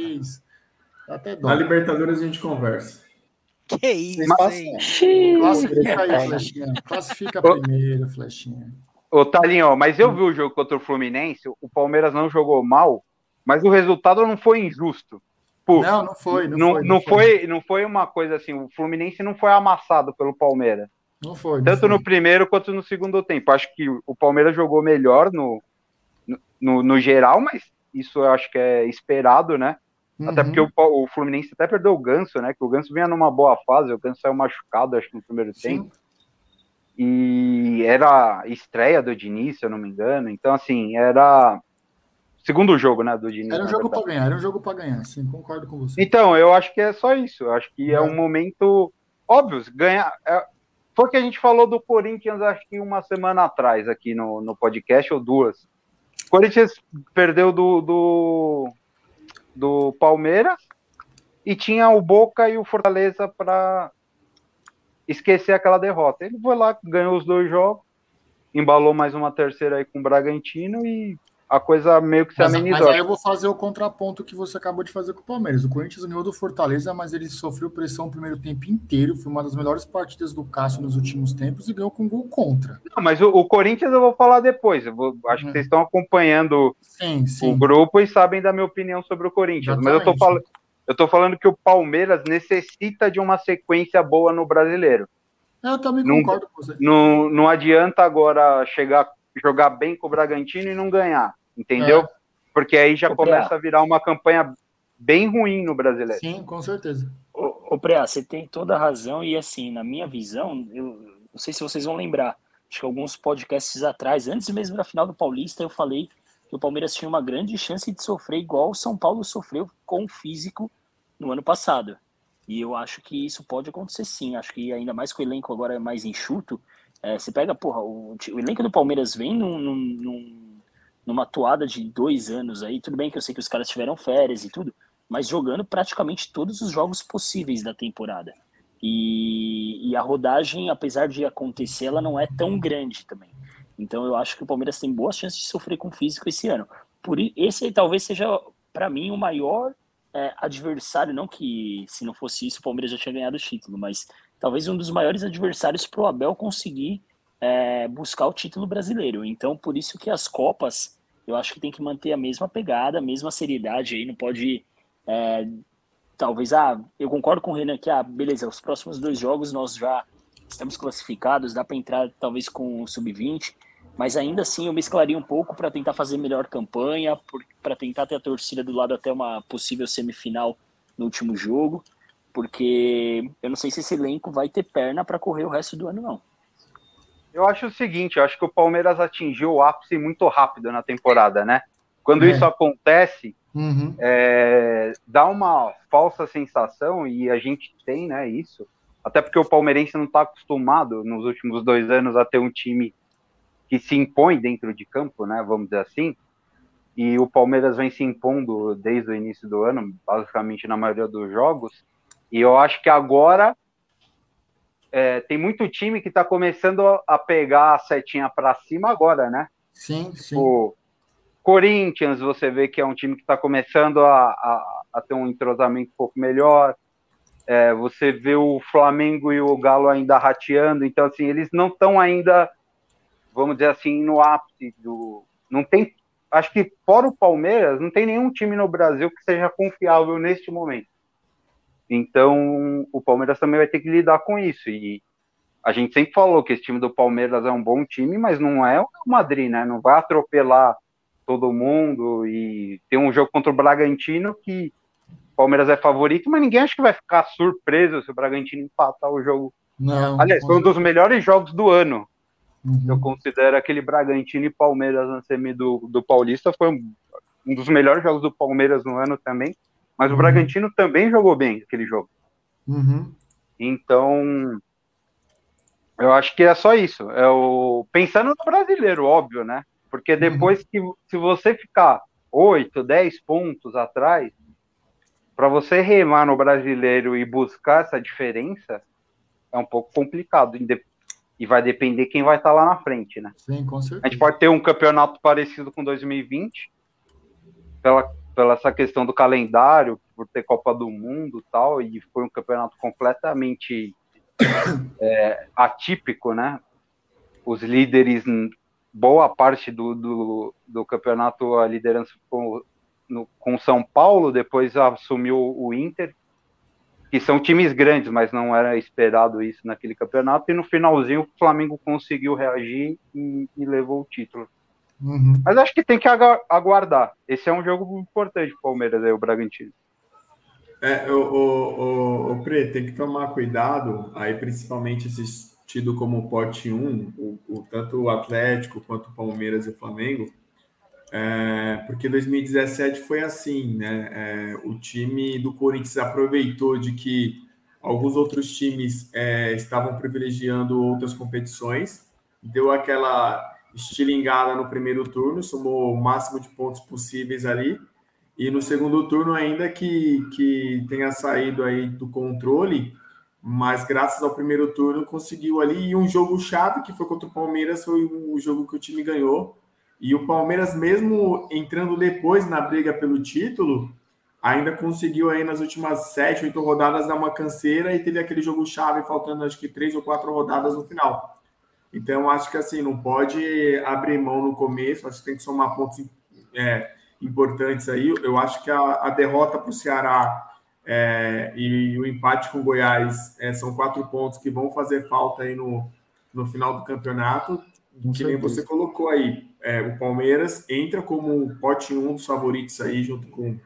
Até Na Libertadores a gente conversa. Que isso, hein? Classifica aí, Flechinha. Classifica primeiro, Flechinha. Ô, Talinho, mas eu vi o jogo contra o Fluminense, o Palmeiras não jogou mal, mas o resultado não foi injusto. Pô, não, não foi. Não, não, foi, não, foi, foi, não foi uma coisa assim, o Fluminense não foi amassado pelo Palmeiras. Não foi. Não Tanto foi. no primeiro quanto no segundo tempo. Acho que o Palmeiras jogou melhor no, no, no geral, mas isso eu acho que é esperado, né? Uhum. Até porque o, o, Fluminense até perdeu o Ganso, né? Que o Ganso vinha numa boa fase, o Ganso saiu machucado, acho que no primeiro Sim. tempo. E era a estreia do Diniz, se eu não me engano. Então, assim, era. Segundo jogo, né, do Diniz. Era um jogo para ganhar, era um jogo para ganhar, sim, concordo com você. Então, eu acho que é só isso. Eu acho que é, é um momento. Óbvio, ganhar. É, foi que a gente falou do Corinthians, acho que uma semana atrás, aqui no, no podcast, ou duas. O Corinthians perdeu do, do, do Palmeiras e tinha o Boca e o Fortaleza para esquecer aquela derrota. Ele foi lá, ganhou os dois jogos, embalou mais uma terceira aí com o Bragantino e a coisa meio que se mas, amenizou. Mas aí eu vou fazer o contraponto que você acabou de fazer com o Palmeiras. O Corinthians ganhou do Fortaleza, mas ele sofreu pressão o primeiro tempo inteiro. Foi uma das melhores partidas do Cássio nos últimos tempos e ganhou com gol contra. Não, mas o, o Corinthians eu vou falar depois. Eu vou, acho que é. vocês estão acompanhando sim, sim. o grupo e sabem da minha opinião sobre o Corinthians. Exatamente. Mas eu tô, falando, eu tô falando que o Palmeiras necessita de uma sequência boa no brasileiro. Eu também concordo não, com você. Não, não adianta agora chegar, jogar bem com o Bragantino e não ganhar entendeu? É. Porque aí já começa a virar uma campanha bem ruim no brasileiro. Sim, com certeza. Ô, ô Preá, você tem toda a razão, e assim, na minha visão, eu não sei se vocês vão lembrar, acho que alguns podcasts atrás, antes mesmo da final do Paulista, eu falei que o Palmeiras tinha uma grande chance de sofrer igual o São Paulo sofreu com o físico no ano passado. E eu acho que isso pode acontecer sim. Acho que ainda mais que o elenco agora é mais enxuto. É, você pega, porra, o, o elenco do Palmeiras vem num, num, num numa toada de dois anos aí. Tudo bem que eu sei que os caras tiveram férias e tudo, mas jogando praticamente todos os jogos possíveis da temporada. E, e, a rodagem, apesar de acontecer, ela não é tão grande também. Então eu acho que o Palmeiras tem boas chances de sofrer com o físico esse ano. Por esse aí talvez seja para mim o maior é, adversário, não que se não fosse isso o Palmeiras já tinha ganhado o título, mas talvez um dos maiores adversários para o Abel conseguir é, buscar o título brasileiro. Então por isso que as copas eu acho que tem que manter a mesma pegada, a mesma seriedade aí, não pode é, talvez, ah, eu concordo com o Renan que, ah, beleza, os próximos dois jogos nós já estamos classificados, dá para entrar talvez com o sub-20, mas ainda assim eu mesclaria um pouco para tentar fazer melhor campanha, para tentar ter a torcida do lado até uma possível semifinal no último jogo, porque eu não sei se esse elenco vai ter perna para correr o resto do ano, não. Eu acho o seguinte, eu acho que o Palmeiras atingiu o ápice muito rápido na temporada, né? Quando é. isso acontece, uhum. é, dá uma falsa sensação, e a gente tem né, isso, até porque o palmeirense não está acostumado nos últimos dois anos a ter um time que se impõe dentro de campo, né? Vamos dizer assim. E o Palmeiras vem se impondo desde o início do ano, basicamente na maioria dos jogos. E eu acho que agora é, tem muito time que está começando a pegar a setinha para cima agora, né? Sim, sim. O Corinthians, você vê que é um time que está começando a, a, a, ter um entrosamento um pouco melhor. É, você vê o Flamengo e o Galo ainda rateando, então assim, eles não estão ainda vamos dizer assim, no ápice do. Não tem. Acho que fora o Palmeiras, não tem nenhum time no Brasil que seja confiável neste momento. Então, o Palmeiras também vai ter que lidar com isso. E a gente sempre falou que esse time do Palmeiras é um bom time, mas não é o Madrid, né? Não vai atropelar todo mundo e tem um jogo contra o Bragantino que o Palmeiras é favorito, mas ninguém acha que vai ficar surpreso se o Bragantino empatar o jogo. Não. Aliás, foi um dos melhores jogos do ano. Uhum. Eu considero aquele Bragantino e Palmeiras na semi do, do Paulista foi um, um, dos melhores jogos do Palmeiras no ano também. Mas uhum. o Bragantino também jogou bem aquele jogo. Uhum. Então, eu acho que é só isso. É o pensando no brasileiro, óbvio, né? Porque depois uhum. que se você ficar 8, 10 pontos atrás, para você remar no brasileiro e buscar essa diferença, é um pouco complicado, e vai depender quem vai estar lá na frente, né? Sim, com certeza. A gente pode ter um campeonato parecido com 2020, pela, pela essa questão do calendário, por ter Copa do Mundo tal, e foi um campeonato completamente é, atípico, né? Os líderes, boa parte do, do, do campeonato, a liderança com, no, com São Paulo, depois assumiu o Inter, que são times grandes, mas não era esperado isso naquele campeonato. E no finalzinho o Flamengo conseguiu reagir e, e levou o título. Uhum. Mas acho que tem que aguardar. Esse é um jogo importante para o Palmeiras, aí, o Bragantino. É, o, o, o, o Pre, tem que tomar cuidado, aí principalmente esse tido como pote 1, o, o, tanto o Atlético quanto o Palmeiras e o Flamengo, é, porque 2017 foi assim, né? É, o time do Corinthians aproveitou de que alguns outros times é, estavam privilegiando outras competições, deu aquela estilingada no primeiro turno, somou o máximo de pontos possíveis ali, e no segundo turno ainda que, que tenha saído aí do controle, mas graças ao primeiro turno conseguiu ali, e um jogo chave que foi contra o Palmeiras foi o jogo que o time ganhou, e o Palmeiras, mesmo entrando depois na briga pelo título, ainda conseguiu aí nas últimas sete, oito rodadas dar uma canseira e teve aquele jogo chave faltando acho que três ou quatro rodadas no final. Então acho que assim não pode abrir mão no começo, acho que tem que somar pontos é, importantes aí. Eu acho que a, a derrota para o Ceará é, e o empate com o Goiás é, são quatro pontos que vão fazer falta aí no, no final do campeonato. que nem você colocou aí, é, o Palmeiras entra como pote um dos favoritos aí, junto com,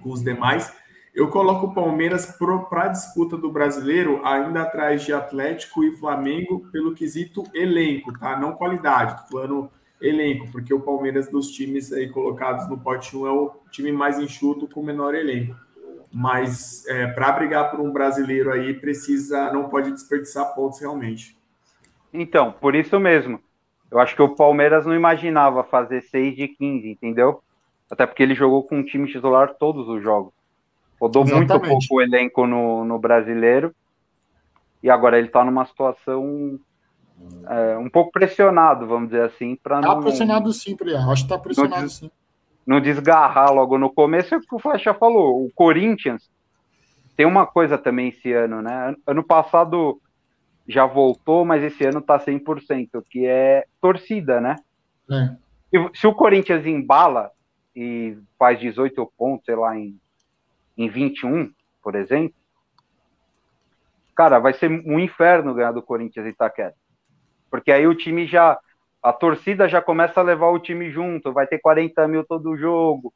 com os demais. Eu coloco o Palmeiras para a disputa do brasileiro ainda atrás de Atlético e Flamengo pelo quesito elenco, tá? Não qualidade, tô falando elenco, porque o Palmeiras dos times aí colocados no pote 1 é o time mais enxuto com menor elenco. Mas é, para brigar por um brasileiro aí, precisa, não pode desperdiçar pontos realmente. Então, por isso mesmo Eu acho que o Palmeiras não imaginava fazer 6 de 15, entendeu? Até porque ele jogou com um time titular todos os jogos. Rodou Exatamente. muito pouco o elenco no, no brasileiro. E agora ele está numa situação é, um pouco pressionado, vamos dizer assim. Tá não, pressionado sim, acho que tá pressionado não, sim. Não desgarrar logo no começo, é o que o Flecha falou. O Corinthians tem uma coisa também esse ano, né? Ano passado já voltou, mas esse ano tá 100%, que é torcida, né? É. Se, se o Corinthians embala e faz 18 pontos, sei lá, em, em 21, por exemplo, cara, vai ser um inferno ganhar do Corinthians em Itaquera. Porque aí o time já. A torcida já começa a levar o time junto, vai ter 40 mil todo jogo.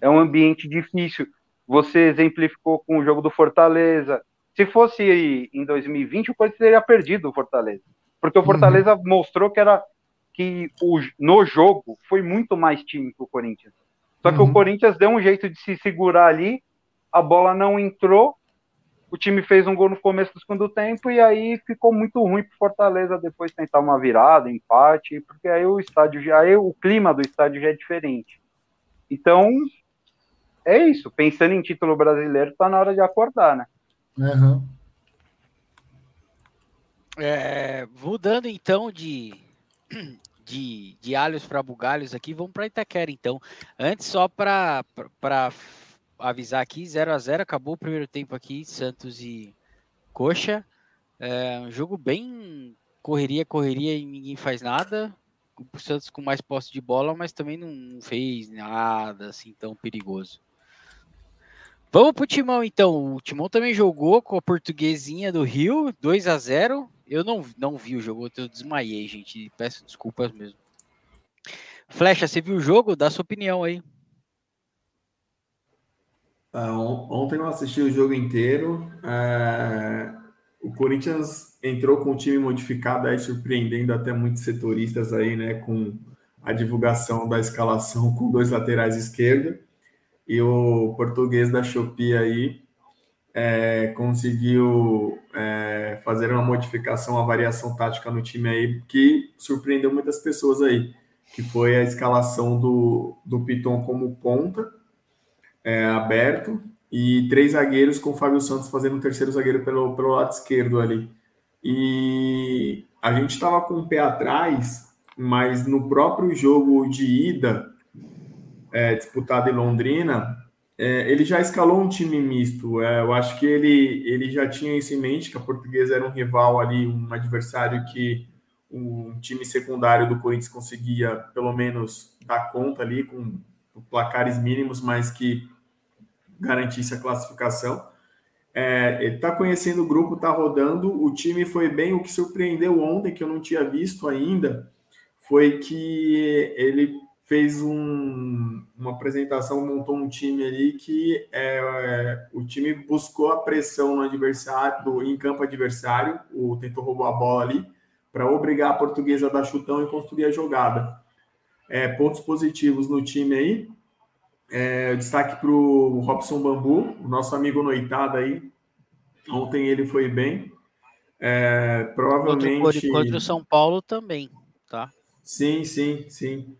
É um ambiente difícil. Você exemplificou com o jogo do Fortaleza. Se fosse em 2020, o Corinthians teria perdido o Fortaleza. Porque o uhum. Fortaleza uhum. mostrou que era que o, no jogo foi muito mais time que o Corinthians. Só que uhum. o Corinthians deu um jeito de se segurar ali, a bola não entrou o time fez um gol no começo do segundo tempo e aí ficou muito ruim para Fortaleza depois tentar uma virada, empate, porque aí o estádio já, aí o clima do estádio já é diferente. Então, é isso. Pensando em título brasileiro, está na hora de acordar, né? Uhum. É, mudando então de, (clears throat) de, de alhos para bugalhos aqui, vamos para Itaquera então. Antes, só para avisar aqui, 0 a 0 acabou o primeiro tempo aqui, Santos e Coxa. É um jogo bem correria, correria e ninguém faz nada. O Santos com mais posse de bola, mas também não fez nada assim tão perigoso. Vamos pro Timão então. O Timão também jogou com a portuguesinha do Rio, 2 a 0 Eu não, não vi o jogo, eu desmaiei, gente. Peço desculpas mesmo. Flecha, você viu o jogo? Dá sua opinião aí. Uh, ontem eu assisti o jogo inteiro. Uh, o Corinthians entrou com o time modificado, aí surpreendendo até muitos setoristas aí, né? Com a divulgação da escalação com dois laterais esquerda. E o português da Shopee aí é, conseguiu é, fazer uma modificação, uma variação tática no time aí, que surpreendeu muitas pessoas aí, que foi a escalação do, do Piton como ponta é, aberto e três zagueiros com o Fábio Santos fazendo o terceiro zagueiro pelo, pelo lado esquerdo ali. E a gente estava com o pé atrás, mas no próprio jogo de ida, é, disputado em Londrina, é, ele já escalou um time misto. É, eu acho que ele, ele já tinha isso em mente, que a Portuguesa era um rival ali, um adversário que um time secundário do Corinthians conseguia pelo menos dar conta ali com placares mínimos, mas que garantisse a classificação. É, ele está conhecendo o grupo, está rodando. O time foi bem. O que surpreendeu ontem, que eu não tinha visto ainda, foi que ele fez um, uma apresentação, montou um time ali que é, o time buscou a pressão no adversário, do, em campo adversário, o, tentou roubar a bola ali, para obrigar a portuguesa a dar chutão e construir a jogada. É, pontos positivos no time aí. É, destaque para o Robson Bambu, o nosso amigo noitada aí. Ontem ele foi bem. É, provavelmente. Contra, contra o São Paulo também, tá? Sim, sim, sim.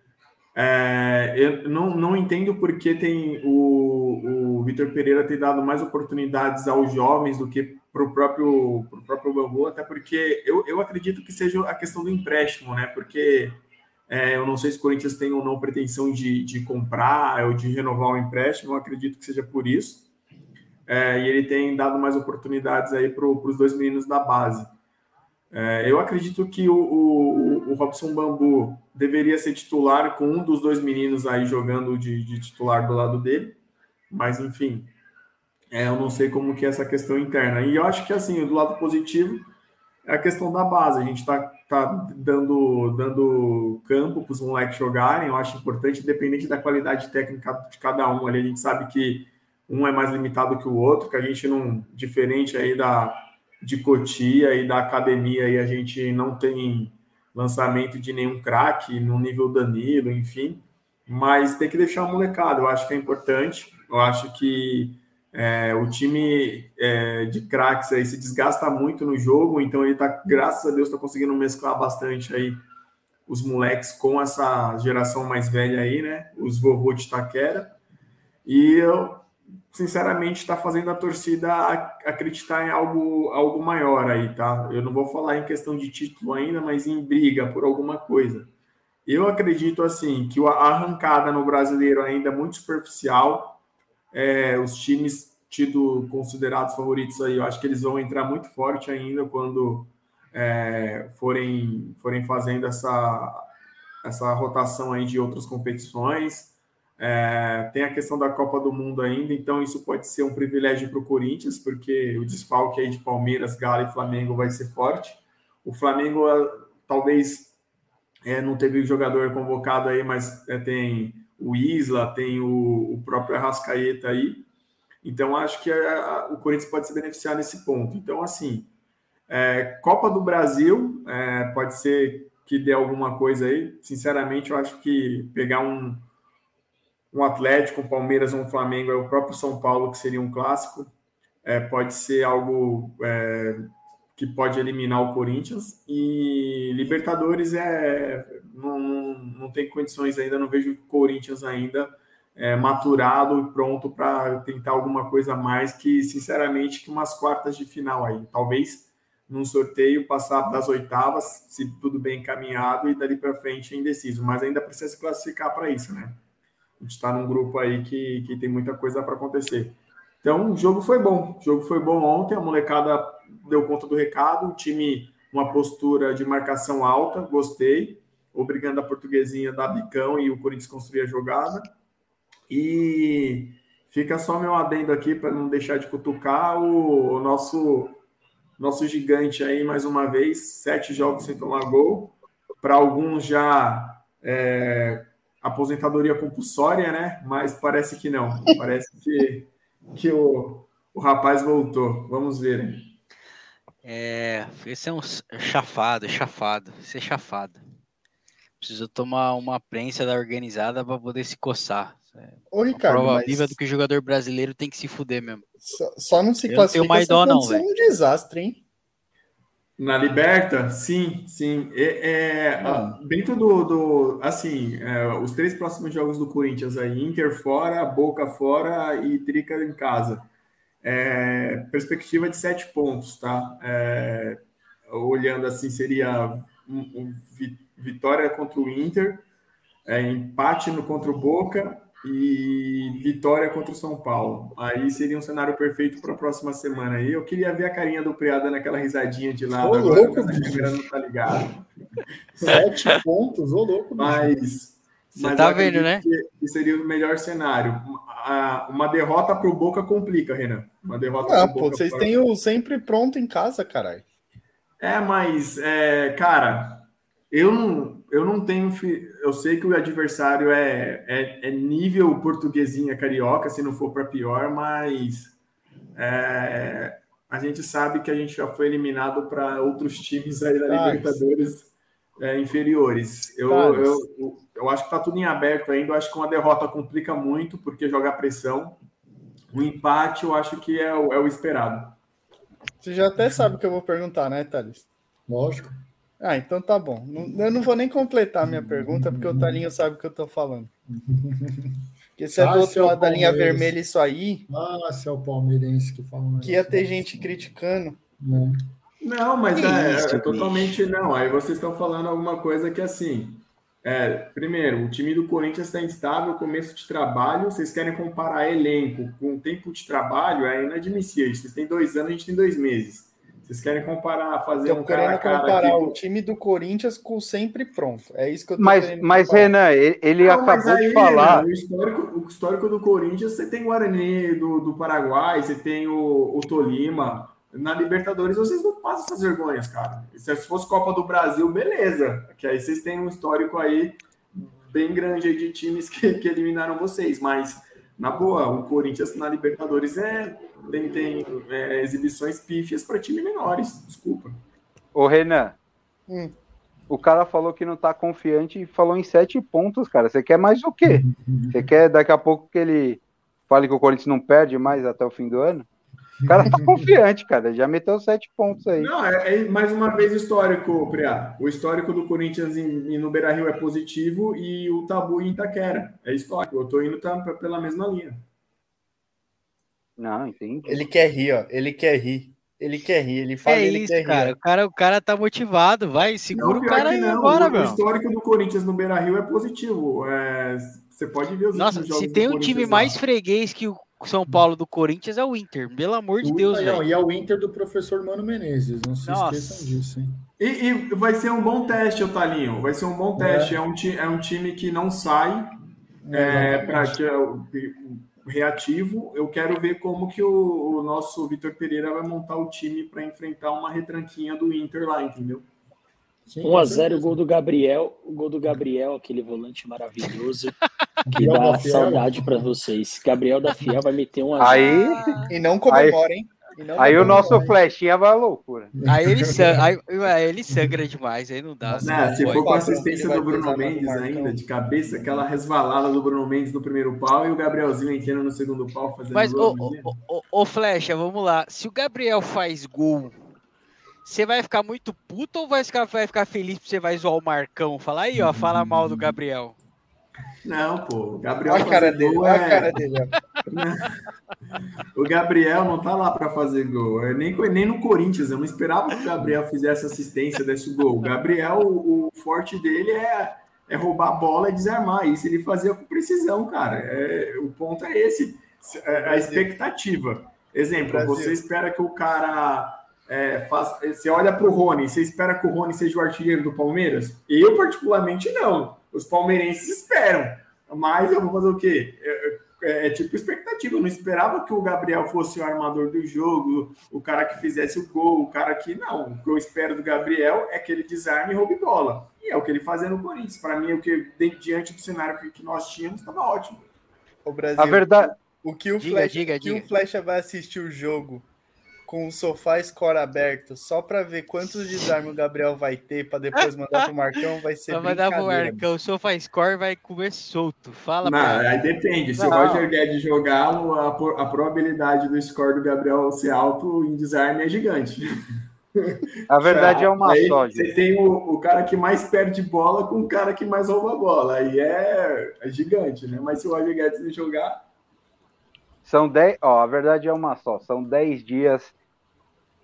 É, eu não, não entendo porque tem o, o Vitor Pereira tem dado mais oportunidades aos jovens do que para o próprio, pro próprio Bambu, até porque eu, eu acredito que seja a questão do empréstimo, né? Porque é, eu não sei se o Corinthians tem ou não pretensão de, de comprar ou de renovar o empréstimo, eu acredito que seja por isso. É, e ele tem dado mais oportunidades aí para os dois meninos da base. É, eu acredito que o, o, o, Robson Bambu deveria ser titular com um dos dois meninos aí jogando de, de titular do lado dele, mas enfim, é, eu não sei como que é essa questão interna. E eu acho que assim, do lado positivo é a questão da base. A gente está tá dando, dando campo para os moleques jogarem, eu acho importante, independente da qualidade técnica de cada um ali, a gente sabe que um é mais limitado que o outro, que a gente não, diferente aí da de Cotia e da academia, aí a gente não tem lançamento de nenhum craque no nível Danilo, enfim, mas tem que deixar o molecado, eu acho que é importante, eu acho que é, o time é, de craques aí se desgasta muito no jogo, então ele tá, graças a Deus, está conseguindo mesclar bastante aí os moleques com essa geração mais velha aí, né? Os vovô de Taquera. E eu, sinceramente, está fazendo a torcida acreditar em algo, algo maior aí, tá? Eu não vou falar em questão de título ainda, mas em briga por alguma coisa. Eu acredito, assim, que a arrancada no brasileiro ainda é muito superficial. É, os times tido considerados favoritos aí, eu acho que eles vão entrar muito forte ainda quando é, forem, forem fazendo essa, essa rotação aí de outras competições. É, tem a questão da Copa do Mundo ainda, então isso pode ser um privilégio para o Corinthians, porque o desfalque aí de Palmeiras, Galo e Flamengo vai ser forte. O Flamengo talvez é, não teve jogador convocado aí, mas é, tem o Isla, tem o, o próprio Arrascaeta aí. Então, acho que a, a, o Corinthians pode se beneficiar nesse ponto. Então, assim, é, Copa do Brasil, é, pode ser que dê alguma coisa aí. Sinceramente, eu acho que pegar um, um Atlético, um Palmeiras um Flamengo, é o próprio São Paulo, que seria um clássico, é, pode ser algo é, que pode eliminar o Corinthians. E Libertadores é não, não, tem condições ainda, não vejo o Corinthians ainda é, maturado e pronto para tentar alguma coisa a mais que, sinceramente, que umas quartas de final aí. Talvez num sorteio passar das oitavas, se tudo bem encaminhado, e dali para frente é indeciso. Mas ainda precisa se classificar para isso, né? A gente está num grupo aí que, que tem muita coisa para acontecer. Então, o jogo foi bom. O jogo foi bom ontem, a molecada deu conta do recado, o time, uma postura de marcação alta, gostei, obrigando a portuguesinha da bicão e o Corinthians construir a jogada. E fica só meu adendo aqui para não deixar de cutucar o, o, nosso nosso gigante aí mais uma vez, sete jogos sem tomar gol. Para alguns já é, aposentadoria compulsória, né? Mas parece que não. Parece que, que o, o rapaz voltou. Vamos ver. É, esse é um chafado, chafado, esse é chafado. Preciso tomar uma prensa da organizada para poder se coçar. Ô, Ricardo, prova mas... viva do que o jogador brasileiro tem que se fuder mesmo. Só, só não se eu classifica mais dó, não, velho. um desastre, hein? Na Liberta, sim, sim. É, é ah. dentro do, do assim, é, os três próximos jogos do Corinthians aí, Inter fora, Boca fora e Trica em casa. É, perspectiva de sete pontos, tá? É, olhando assim, seria um, um, vitória contra o Inter, é, empate no contra o Boca e vitória contra o São Paulo. Aí seria um cenário perfeito para a próxima semana. E eu queria ver a carinha do Preada naquela risadinha de lado ô, agora, louco, a câmera não tá ligado. (laughs) Sete pontos, ô louco. Mas, Você mas tá vendo, né? Que seria o melhor cenário. Uma derrota para o Boca complica, Renan. Uma derrota não, pô, vocês têm o sempre pronto em casa, caralho. É, mas, é, cara, eu não, eu não tenho. Eu sei que o adversário é, é, é nível portuguesinha carioca, se não for para pior, mas é, a gente sabe que a gente já foi eliminado para outros times aí da Libertadores é, inferiores. Eu, eu, eu, eu, acho que está tudo em aberto ainda. Eu acho que uma derrota complica muito, porque jogar pressão. O empate eu acho que é o, é o esperado. Você já até sabe o que eu vou perguntar, né, Thales? Lógico. Ah, então tá bom. eu não vou nem completar a minha pergunta, porque o Talinho sabe o que eu tô falando. Porque se é do outro lado da linha vermelha isso aí. Ah, se é o palmeirense que fala. Que ia ter gente criticando. Não, não mas é, é, totalmente não. Aí vocês estão falando alguma coisa que assim. É, primeiro, o time do Corinthians está instável, começo de trabalho. Vocês querem comparar elenco com tempo de trabalho? É inadmissível. Vocês têm dois anos, a gente tem dois meses. Vocês querem comparar, fazer um cara cara comparar aqui... o time do Corinthians com sempre pronto. É isso que eu tô Mas, mas Renan, ele não, acabou aí, de falar. o, histórico, o histórico do Corinthians, você tem o Guarani do, do Paraguai, você tem o, o Tolima. Na Libertadores, vocês não passam essas vergonhas, cara. Se fosse Copa do Brasil, beleza. Que aí vocês têm um histórico aí bem grande de times que, que eliminaram vocês. Mas, na boa, o Corinthians na Libertadores é tem, tem é, exibições pífias para time menores, desculpa. Ô, Renan, hum. o cara falou que não tá confiante e falou em sete pontos, cara. Você quer mais o quê? Você quer daqui a pouco que ele fale que o Corinthians não perde mais até o fim do ano? O cara tá confiante, cara. Já meteu sete pontos aí. Não, é, é mais uma vez histórico, Priá. O histórico do Corinthians em, em no Beira Rio é positivo e o tabu em Itaquera. É histórico. Eu tô indo tá, pela mesma linha. Não, entendi. Ele quer rir, ó. Ele quer rir. Ele quer rir. Ele fala É ele isso, quer cara. rir. O cara. O cara tá motivado. Vai, segura o pior cara aí não. agora, o, meu. o histórico do Corinthians no Beira Rio é positivo. É, você pode ver os Nossa, se tem um time mais freguês que o São Paulo do Corinthians é o Inter. Pelo amor de Deus, Não, velho. e é o Inter do professor Mano Menezes, não se Nossa. esqueçam disso, hein? E, e vai ser um bom teste, Otalinho. Vai ser um bom teste. É, um, ti- é um time que não sai é, para que é reativo. Eu quero ver como que o, o nosso Vitor Pereira vai montar o time para enfrentar uma retranquinha do Inter lá, entendeu? Sim, 1 a 0 o gol do Gabriel, o gol do Gabriel, aquele volante maravilhoso (laughs) que Gabriel dá saudade pra vocês. Gabriel da Fiel vai meter 1 a 0. Aí, E não comemora, hein? E não aí o nosso hein? flechinha vai à loucura. Aí ele, sangra, aí, aí ele sangra demais, aí não dá. Nossa, não se for com a assistência do Bruno mais Mendes ainda, de cabeça, aquela resvalada do Bruno Mendes no primeiro pau e o Gabrielzinho entrando no segundo pau fazendo Mas, gol. ô, ô, ô, ô, Flecha, vamos lá. Se o Gabriel faz gol, você vai ficar muito puto ou vai ficar, vai ficar feliz porque você vai zoar o Marcão? Fala aí, ó, fala mal do Gabriel. Não, pô, o Gabriel Olha a cara dele, olha é- a cara dele. (laughs) O Gabriel não tá lá para fazer gol. É nem, nem no Corinthians. Eu não esperava que o Gabriel fizesse assistência desse gol. O Gabriel, o, o forte dele é, é roubar a bola e desarmar. Isso ele fazia com precisão, cara. É, o ponto é esse. É, a expectativa. Exemplo, Brasil. você espera que o cara. É, faz, você olha para o Rony, você espera que o Rony seja o artilheiro do Palmeiras? Eu, particularmente, não. Os palmeirenses esperam. Mas eu vou fazer o quê? É, é, é tipo expectativa. Eu não esperava que o Gabriel fosse o armador do jogo, o cara que fizesse o gol, o cara que. Não. O que eu espero do Gabriel é que ele desarme e roube bola. E é o que ele fazia no Corinthians. Para mim, o que de- diante do cenário que, que nós tínhamos, estava ótimo. O Brasil. A verdade. O que o Diga, Flecha, diga, o que diga. o Flecha vai assistir o jogo com o sofá score aberto só pra ver quantos desarmes o Gabriel vai ter pra depois mandar pro Marcão vai ser Vai mandar pro. Marcão, o sofá score vai comer solto. Fala Não, aí depende. Se o. Roger Guedes jogar, a, a probabilidade do score do Gabriel ser alto em desarme é gigante. (laughs) A verdade é uma Aí só, gente. Você tem o, o cara que mais perde bola com o cara que mais rouba bola. Aí é, é gigante, né? Mas se o Roger Guedes não jogar, São 10, ó, a verdade é uma só. São 10 dias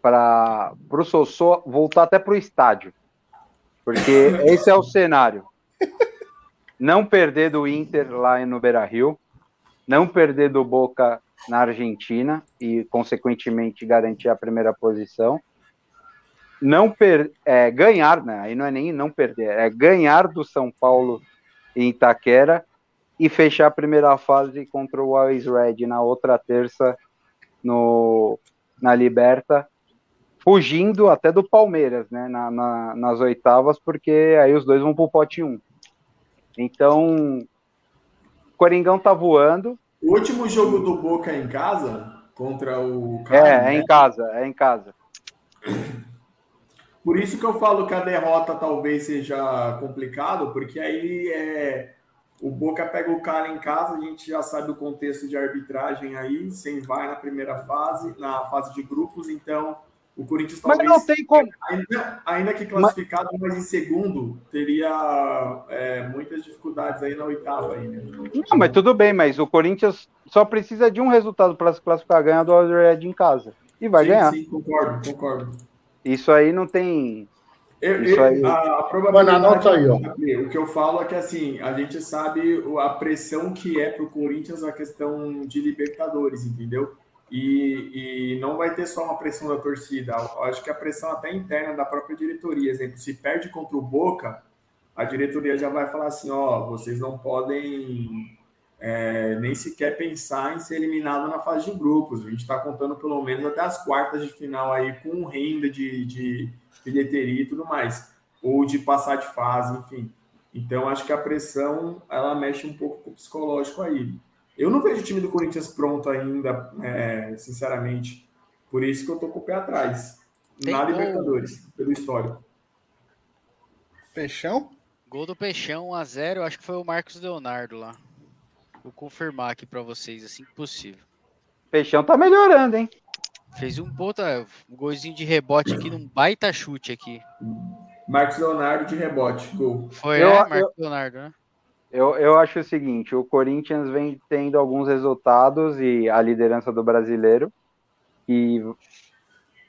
para o Sossô voltar até para o estádio. Porque esse é o cenário. Não perder do Inter lá no Beira Rio, não perder do Boca na Argentina e, consequentemente, garantir a primeira posição. Não per é, ganhar, né? Aí não é nem não perder, é ganhar do São Paulo em Itaquera e fechar a primeira fase contra o Always Red na outra terça no, na Liberta, fugindo até do Palmeiras, né, na, na- nas oitavas, porque aí os dois vão pro pote 1. Então, o Coringão tá voando, o último jogo do Boca em casa contra o é, Cali, é né? em casa, é em casa. Por isso que eu falo que a derrota talvez seja complicado, porque aí é, o Boca pega o cara em casa, a gente já sabe o contexto de arbitragem aí, sem vai na primeira fase, na fase de grupos, então o Corinthians Mas talvez não tem como. ainda, ainda que classificado, mas em segundo, teria é, muitas dificuldades aí na oitava aí, né? Não, mas tudo bem, mas o Corinthians só precisa de um resultado para se classificar, ganhar do Red em casa. E vai sim, ganhar. Sim, concordo, concordo. Isso aí não tem. Eu- Isso aí. A, a probabilidade. anota aí, ó. O que eu falo é que assim, a gente sabe a pressão que é para o Corinthians a questão de Libertadores, entendeu? E, e não vai ter só uma pressão da torcida. Eu acho que a pressão até interna da própria diretoria. Exemplo, se perde contra o Boca, a diretoria já vai falar assim: ó, vocês não podem é, nem sequer pensar em ser eliminado na fase de grupos. A gente está contando pelo menos até as quartas de final aí com renda de, de bilheteria e tudo mais, ou de passar de fase, enfim. Então acho que a pressão ela mexe um pouco com o psicológico aí. Eu não vejo o time do Corinthians pronto ainda, é, sinceramente. Por isso que eu tô com o pé atrás. Tem na gol. Libertadores, pelo histórico. Peixão? Gol do Peixão 1x0, acho que foi o Marcos Leonardo lá. Vou confirmar aqui pra vocês assim que possível. Peixão tá melhorando, hein? Fez um puta um golzinho de rebote aqui num baita chute aqui. Marcos Leonardo de rebote, gol. Foi, Eu- é, eu- Marcos Leonardo, né? Eu, eu acho o seguinte, o Corinthians vem tendo alguns resultados e a liderança do brasileiro e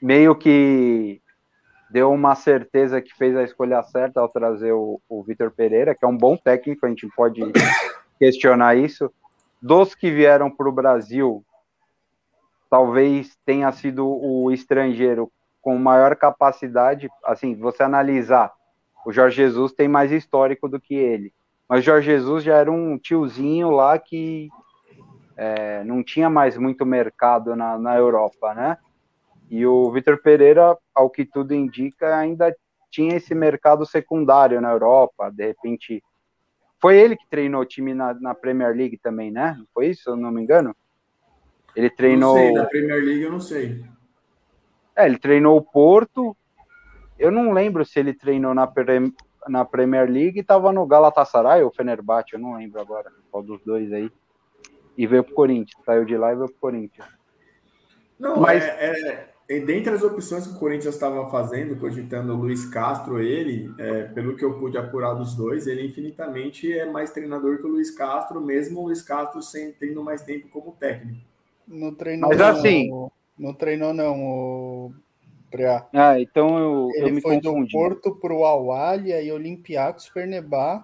meio que deu uma certeza que fez a escolha certa ao trazer o, o Vitor Pereira, que é um bom técnico, a gente pode (coughs) questionar isso. Dos que vieram para o Brasil, talvez tenha sido o estrangeiro com maior capacidade, assim, você analisar, o Jorge Jesus tem mais histórico do que ele. Mas Jorge Jesus já era um tiozinho lá que é, não tinha mais muito mercado na, na Europa, né? E o Vitor Pereira, ao que tudo indica, ainda tinha esse mercado secundário na Europa. De repente, foi ele que treinou o time na, na Premier League também, né? Foi isso, se eu não me engano? Ele treinou. Não sei, na Premier League eu não sei. É, ele treinou o Porto. Eu não lembro se ele treinou na, na Premier League e estava no Galatasaray ou Fenerbahçe, eu não lembro agora qual dos dois aí. E veio pro Corinthians, saiu de lá e veio pro Corinthians. Não, Mas- é, é, dentre as opções que o Corinthians estava fazendo, cogitando o Luiz Castro, ele, é, pelo que eu pude apurar dos dois, ele infinitamente é mais treinador que o Luiz Castro, mesmo o Luiz Castro sem, tendo mais tempo como técnico. Não treinou Mas não, assim- Não treinou não, o Preá. Ah, então eu, eu Ele me foi confundi. do Porto pro Al-Ahly, aí Olympiacos, Fernebá,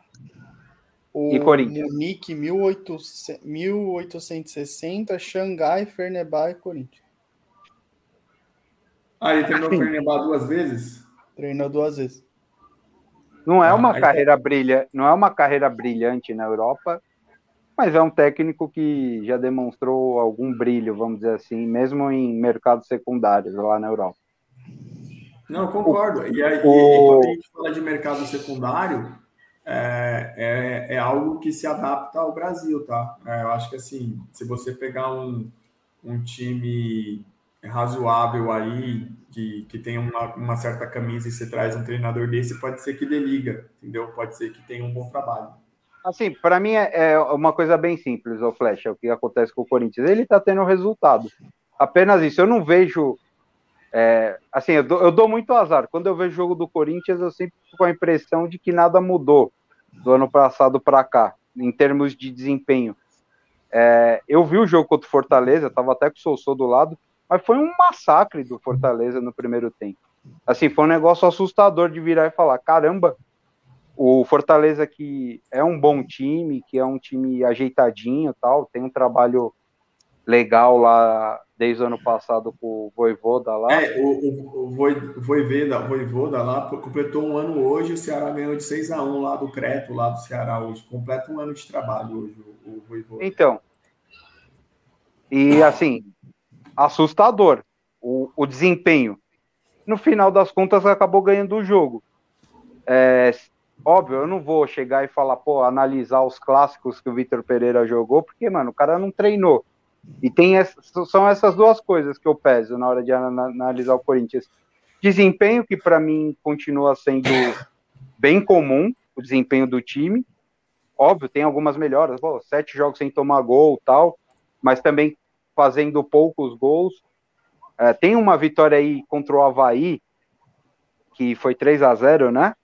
o E Corinthians. Munique 1800 1860, Xangai, Fernebá e Corinthians. Ah, ele treinou o Sim. Fernebá duas vezes? Treinou duas vezes. Não é Ah, uma aí- carreira brilhante, não é uma carreira brilhante na Europa, mas é um técnico que já demonstrou algum brilho, vamos dizer assim, mesmo em mercados secundários lá na Europa. Não, eu concordo. E, aí, o- quando a gente fala de mercado secundário, é, é, é algo que se adapta ao Brasil, tá? É, eu acho que assim, se você pegar um, um time razoável aí, que, que tem uma, uma certa camisa e você traz um treinador desse, pode ser que dê liga, entendeu? Pode ser que tenha um bom trabalho. Assim, para mim é, é uma coisa bem simples, o Flash, é o que acontece com o Corinthians. Ele tá tendo resultado. Apenas isso. Eu não vejo. É, assim, eu dou, eu dou muito azar. Quando eu vejo o jogo do Corinthians, eu sempre fico com a impressão de que nada mudou do ano passado para cá, em termos de desempenho. É, eu vi o jogo contra o Fortaleza, tava até com o Soussô do lado, mas foi um massacre do Fortaleza no primeiro tempo. Assim, foi um negócio assustador de virar e falar: caramba, o Fortaleza que é um bom time, que é um time ajeitadinho tal, tem um trabalho legal lá desde o ano passado com o Voivoda lá. É, o, o, o Voi- Voivoda, Voivoda lá completou um ano hoje, o Ceará ganhou de 6 a 1 lá do Creto, lá do Ceará hoje. Completa um ano de trabalho hoje, o, o Voivoda. Então, e assim, assustador o, o desempenho. No final das contas, acabou ganhando o jogo. É, óbvio, eu não vou chegar e falar, pô, analisar os clássicos que o Vitor Pereira jogou, porque, mano, o cara não treinou. E tem essa- são essas duas coisas que eu peso na hora de ana- analisar o Corinthians. Desempenho, que para mim continua sendo bem comum, o desempenho do time. Óbvio, tem algumas melhoras, pô, sete jogos sem tomar gol tal, mas também fazendo poucos gols. É, tem uma vitória aí contra o Havaí, que foi 3 a 0 né?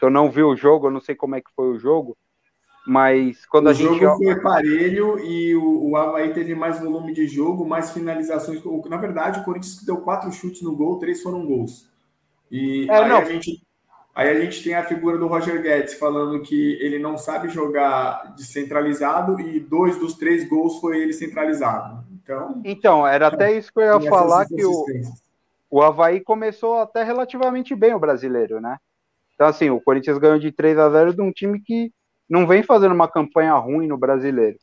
Eu não vi o jogo, eu não sei como é que foi o jogo, mas quando O a gente. jogo foi parelho e o, o Havaí teve mais volume de jogo, mais finalizações. O- Na verdade, o Corinthians deu quatro chutes no gol, três foram gols. E É, aí, não. a gente, aí a gente tem a figura do Roger Guedes falando que ele não sabe jogar descentralizado e dois dos três gols foi ele centralizado. Então, Então, era até isso que eu ia falar, que o, o Havaí começou até relativamente bem o brasileiro, né? Então, assim, o Corinthians ganhou de 3 a 0 de um time que não vem fazendo uma campanha ruim no brasileiro.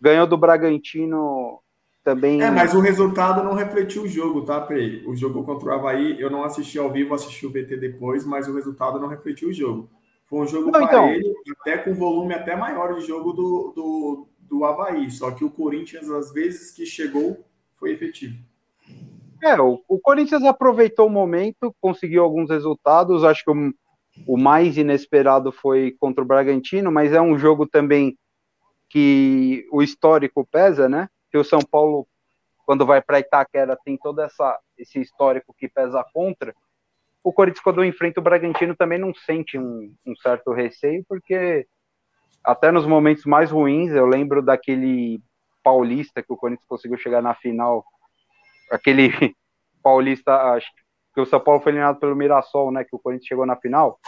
Ganhou do Bragantino também. É, mas o resultado não refletiu o jogo, tá? O jogo contra o Havaí, eu não assisti ao vivo, assisti o VT depois, mas o resultado não refletiu o jogo. Foi um jogo Não, então. parelho, até com volume até maior de jogo do, do, do Havaí. Só que o Corinthians, às vezes que chegou, foi efetivo. É, o, o Corinthians aproveitou o momento, conseguiu alguns resultados. Acho que o, o mais inesperado foi contra o Bragantino, mas é um jogo também que o histórico pesa, né? Que o São Paulo quando vai para Itaquera tem todo essa, esse histórico que pesa contra. O Corinthians, quando enfrenta o Bragantino, também não sente um, um certo receio, porque até nos momentos mais ruins, eu lembro daquele paulista que o Corinthians conseguiu chegar na final, aquele (laughs) paulista, acho que o São Paulo foi eliminado pelo Mirassol, né, que o Corinthians chegou na final,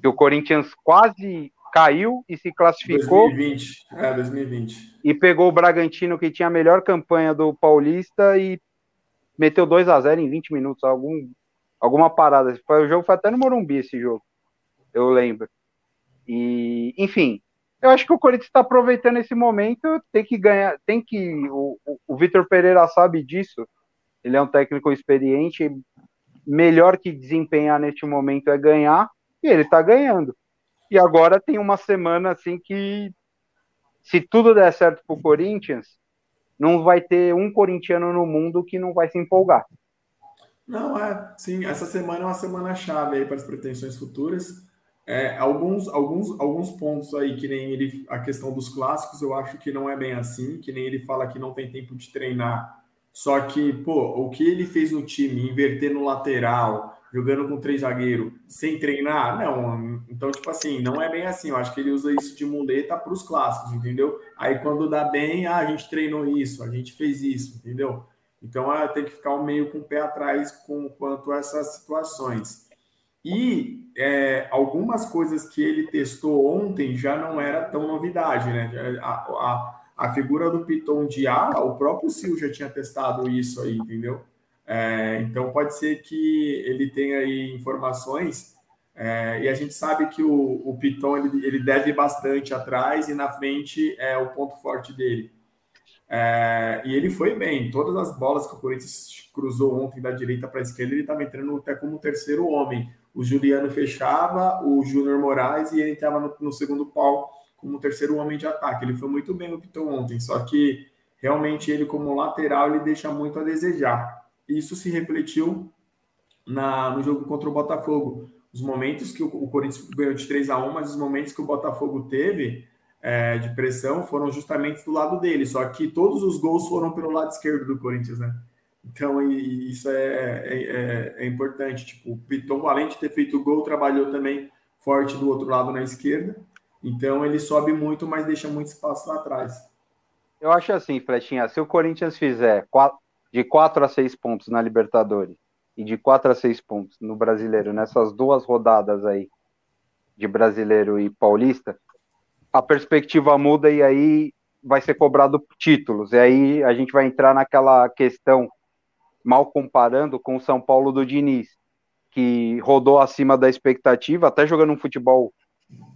que o Corinthians quase caiu e se classificou. 2020, é, 2020. E pegou o Bragantino, que tinha a melhor campanha do Paulista, e meteu 2 a 0 em 20 minutos, algum, alguma parada. O jogo foi até no Morumbi esse jogo, eu lembro. E, enfim, eu acho que o Corinthians está aproveitando esse momento, tem que ganhar, tem que. O, o Vitor Pereira sabe disso. Ele é um técnico experiente, melhor que desempenhar neste momento é ganhar, e ele está ganhando. E agora tem uma semana assim que, se tudo der certo para o Corinthians, não vai ter um corintiano no mundo que não vai se empolgar. Não, é, sim, essa semana é uma semana chave aí para as pretensões futuras. É, alguns, alguns, alguns pontos aí, que nem ele, a questão dos clássicos, eu acho que não é bem assim, que nem ele fala que não tem tempo de treinar. Só que, pô, o que ele fez no time, inverter no lateral, jogando com três zagueiros, sem treinar, não. Então, tipo assim, não é bem assim. Eu acho que ele usa isso de muleta para os clássicos, entendeu? Aí quando dá bem, ah, a gente treinou isso, a gente fez isso, entendeu? Então, é, tem que ficar meio com o pé atrás com quanto a essas situações. E é, algumas coisas que ele testou ontem já não era tão novidade, né? A, a, a figura do Piton de ala, o próprio Sil já tinha testado isso aí, entendeu? É, então pode ser que ele tenha aí informações é, e a gente sabe que o, o Piton ele, ele deve bastante atrás e na frente é o ponto forte dele. É, e ele foi bem. Todas as bolas que o Corinthians cruzou ontem da direita para a esquerda, ele estava entrando até como terceiro homem o Juliano fechava, o Júnior Moraes, e ele estava no, no, segundo pau como terceiro homem de ataque. Ele foi muito bem o Piton ontem, só que realmente ele, como lateral, ele deixa muito a desejar. Isso se refletiu na, no jogo contra o Botafogo. Os momentos que o, o Corinthians ganhou de 3 a 1 mas os momentos que o Botafogo teve é, de pressão foram justamente do lado dele. Só que todos os gols foram pelo lado esquerdo do Corinthians, né? Então, isso é, é, é, é, importante. Tipo, o Piton, além de ter feito o gol, trabalhou também forte do outro lado na esquerda. Então, ele sobe muito, mas deixa muito espaço lá atrás. Eu acho assim, Flechinha, se o Corinthians fizer de 4 a 6 pontos na Libertadores e de 4 a 6 pontos no Brasileiro, nessas duas rodadas aí, de Brasileiro e Paulista, a perspectiva muda e aí vai ser cobrado títulos. E aí a gente vai entrar naquela questão mal comparando com o São Paulo do Diniz, que rodou acima da expectativa, até jogando um futebol,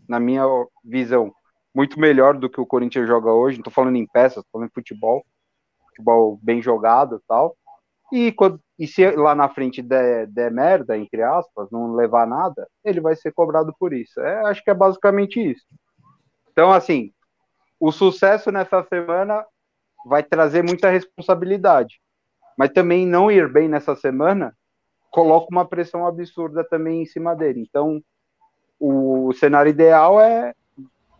na minha visão, muito melhor do que o Corinthians joga hoje. Não estou falando em peças, estou falando em futebol, futebol bem jogado tal. E, quando, e se lá na frente der, der merda, entre aspas, não levar nada, ele vai ser cobrado por isso. É, acho que é basicamente isso. Então, assim, o sucesso nessa semana vai trazer muita responsabilidade mas também não ir bem nessa semana coloca uma pressão absurda também em cima dele. Então, o cenário ideal é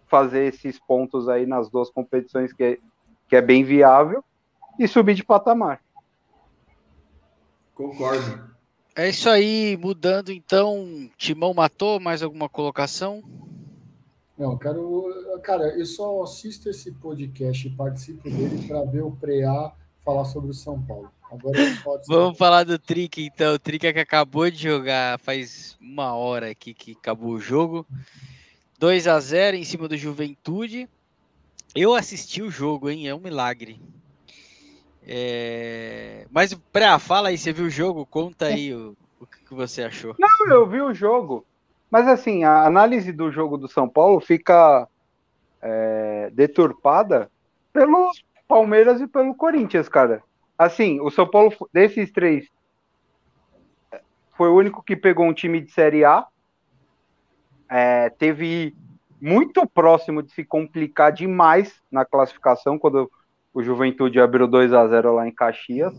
fazer esses pontos aí nas duas competições que é, que é bem viável e subir de patamar. Concordo. É isso aí, mudando então, Timão matou, mais alguma colocação? Não, quero. Cara, eu só assisto esse podcast e participo dele para ver o Preá falar sobre o São Paulo. Agora vamos falar do Trick, então. O Trick é que acabou de jogar faz uma hora aqui que acabou o jogo. 2 a 0 em cima do Juventude. Eu assisti o jogo, hein? É um milagre. É... Mas, Pré, fala aí, você viu o jogo? Conta aí o, o que você achou. Não, eu vi o jogo. Mas, assim, a análise do jogo do São Paulo fica é, deturpada pelo Palmeiras e pelo Corinthians, cara. Assim, o São Paulo, desses três, foi o único que pegou um time de Série A. É, teve muito próximo de se complicar demais na classificação quando o Juventude abriu 2 a 0 lá em Caxias.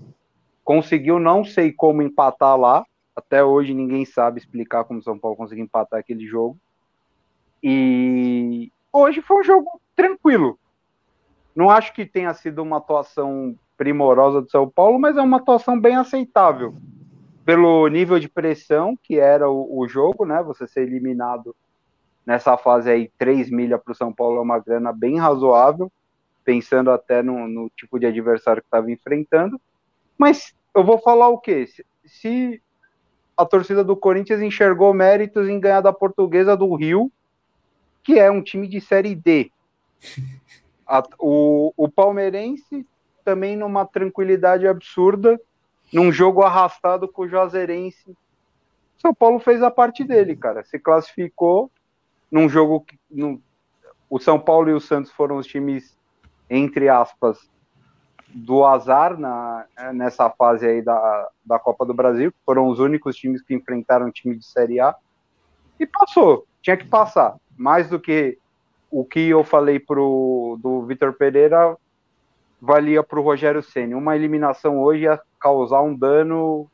Conseguiu, não sei como empatar lá. Até hoje ninguém sabe explicar como o São Paulo conseguiu empatar aquele jogo. E hoje foi um jogo tranquilo. Não acho que tenha sido uma atuação primorosa do São Paulo, mas é uma atuação bem aceitável pelo nível de pressão que era o, o jogo, né? Você ser eliminado nessa fase aí, 3 milhas para o São Paulo é uma grana bem razoável, pensando até no, no tipo de adversário que estava enfrentando. Mas eu vou falar o quê? Se, se a torcida do Corinthians enxergou méritos em ganhar da portuguesa do Rio, que é um time de Série D. A, o, o palmeirense também numa tranquilidade absurda, num jogo arrastado com o Juazeirense. São Paulo fez a parte dele, cara. Se classificou num jogo que no, o São Paulo e o Santos foram os times, entre aspas, do azar na, nessa fase aí da, da Copa do Brasil. Foram os únicos times que enfrentaram time de Série A. E passou, tinha que passar. Mais do que o que eu falei pro, do Vitor Pereira, valia para o Rogério Ceni. Uma eliminação hoje ia causar um dano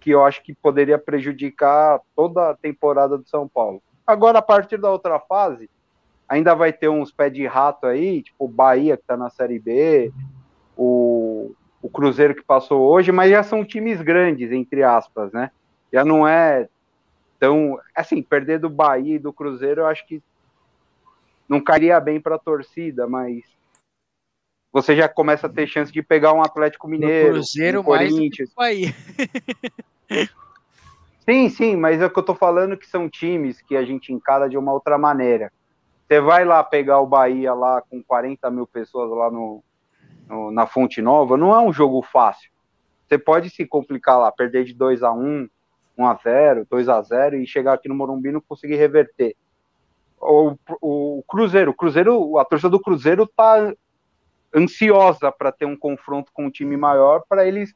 que eu acho que poderia prejudicar toda a temporada do São Paulo. Agora, a partir da outra fase, ainda vai ter uns pés de rato aí, tipo o Bahia, que está na Série B, o, o Cruzeiro que passou hoje, mas já são times grandes, entre aspas, né? Já não é tão. Assim, perder do Bahia e do Cruzeiro, eu acho que não cairia bem para a torcida, mas você já começa a ter chance de pegar um Atlético Mineiro, o Cruzeiro um Corinthians. mais. Sim, sim, mas é o que eu tô falando que são times que a gente encara de uma outra maneira. Você vai lá pegar o Bahia lá com 40 mil pessoas lá no, no, na Fonte Nova, não é um jogo fácil. Você pode se complicar lá, perder de 2 a 1 1 a 0 2 a 0 e chegar aqui no Morumbi e não conseguir reverter. O, o, o Cruzeiro, o Cruzeiro, a torcida do Cruzeiro tá ansiosa para ter um confronto com um time maior para eles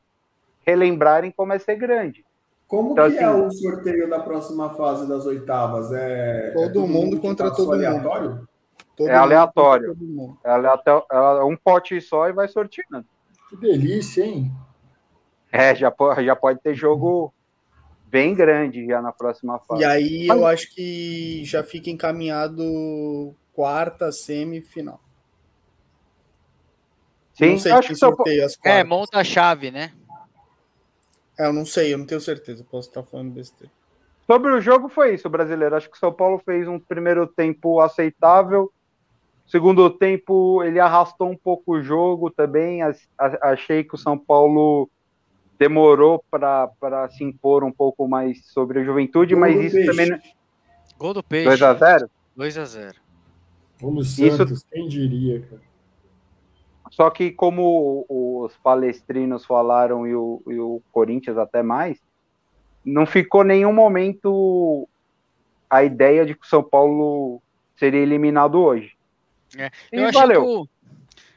relembrarem como é ser grande. Como então, que é assim, é o sorteio da próxima fase das oitavas? É todo, é todo mundo, mundo contra todo aleatório? mundo. Todo é aleatório. É aleatório. É um pote só e vai sorteando. Que delícia, hein? É, já, já pode ter jogo bem grande já na próxima fase. E aí Mas... eu acho que já fica encaminhado quarta, semifinal. Sim, não sei acho que quartas. É, monta a chave, né? É, eu não sei, eu não tenho certeza, posso estar falando besteira. Sobre o jogo foi isso, brasileiro. Acho que o São Paulo fez um primeiro tempo aceitável. Segundo tempo, ele arrastou um pouco o jogo também. Achei que o São Paulo demorou para se impor um pouco mais sobre a juventude, Gol mas isso peixe. também. Gol do Peixe. 2 a 0 2 a 0 Como Santos, isso... quem diria, cara? Só que, como os palestrinos falaram e o, e o Corinthians até mais, não ficou nenhum momento a ideia de que o São Paulo seria eliminado hoje. É. Eu e valeu. Eu,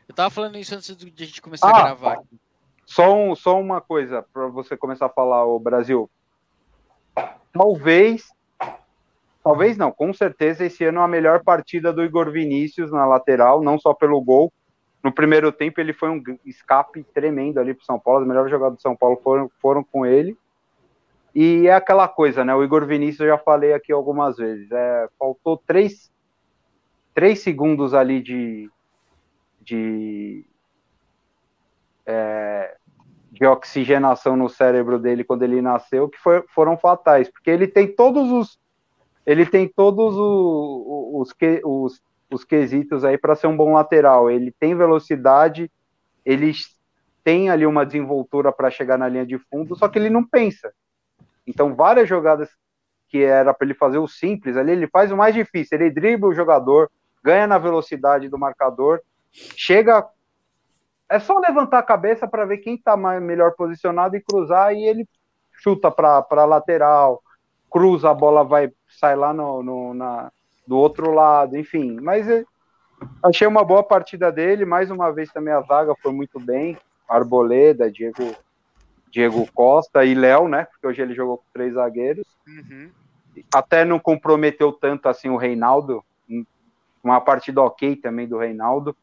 eu tava falando isso antes de a gente começar ah, a gravar. Só, um, só uma coisa para você começar a falar, o Brasil. Talvez, talvez não, com certeza esse ano a melhor partida do Igor Vinícius na lateral, não só pelo gol, no primeiro tempo ele foi um escape tremendo ali para São Paulo, os melhores jogadores do São Paulo foram, foram com ele. E é aquela coisa, né? O Igor Vinícius eu já falei aqui algumas vezes. É, faltou três, três segundos ali de, de, é, de oxigenação no cérebro dele quando ele nasceu, que foi, foram fatais, porque ele tem todos os ele tem todos os, os, os, os quesitos aí para ser um bom lateral. Ele tem velocidade, ele tem ali uma desenvoltura para chegar na linha de fundo, só que ele não pensa. Então, várias jogadas que era para ele fazer o simples ali, ele faz o mais difícil. Ele dribla o jogador, ganha na velocidade do marcador, chega. É só levantar a cabeça para ver quem está melhor posicionado e cruzar, e ele chuta para a lateral, cruza, a bola vai, sai lá no, no na, do outro lado, enfim. Mas é, achei uma boa partida dele. Mais uma vez também a zaga foi muito bem. Arboleda, Diego, Diego Costa e Léo, né? Porque hoje ele jogou com três zagueiros. Uhum. Até não comprometeu tanto assim o Reinaldo. Uma partida ok também do Reinaldo.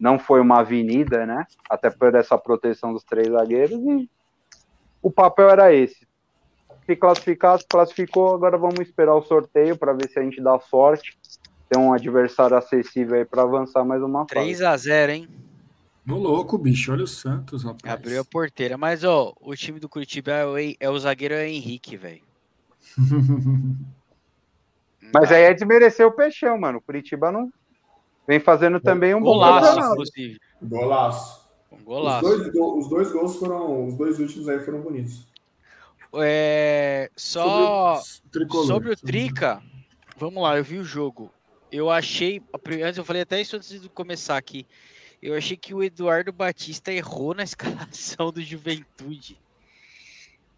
Não foi uma avenida, né? Até por essa proteção dos três zagueiros. E o papel era esse se classificar, se classificou, agora vamos esperar o sorteio para ver se a gente dá sorte. Tem um adversário acessível aí para avançar mais uma 3 a 0 hein? No louco, bicho, olha o Santos, rapaz. Abriu a porteira. Mas, ó, o time do Curitiba é o, é o zagueiro é Henrique, velho. (laughs) Mas aí é desmerecer o Peixão, mano. O Curitiba não vem fazendo também um golaço, bom inclusive. Golaço. Um Os golaço. dois, go- os dois gols foram. Os dois últimos aí foram bonitos. É, só Sobre o sobre o Trica, vamos lá, eu vi o jogo. Eu achei, antes eu falei até isso antes de começar aqui. Eu achei que o Eduardo Batista errou na escalação do Juventude.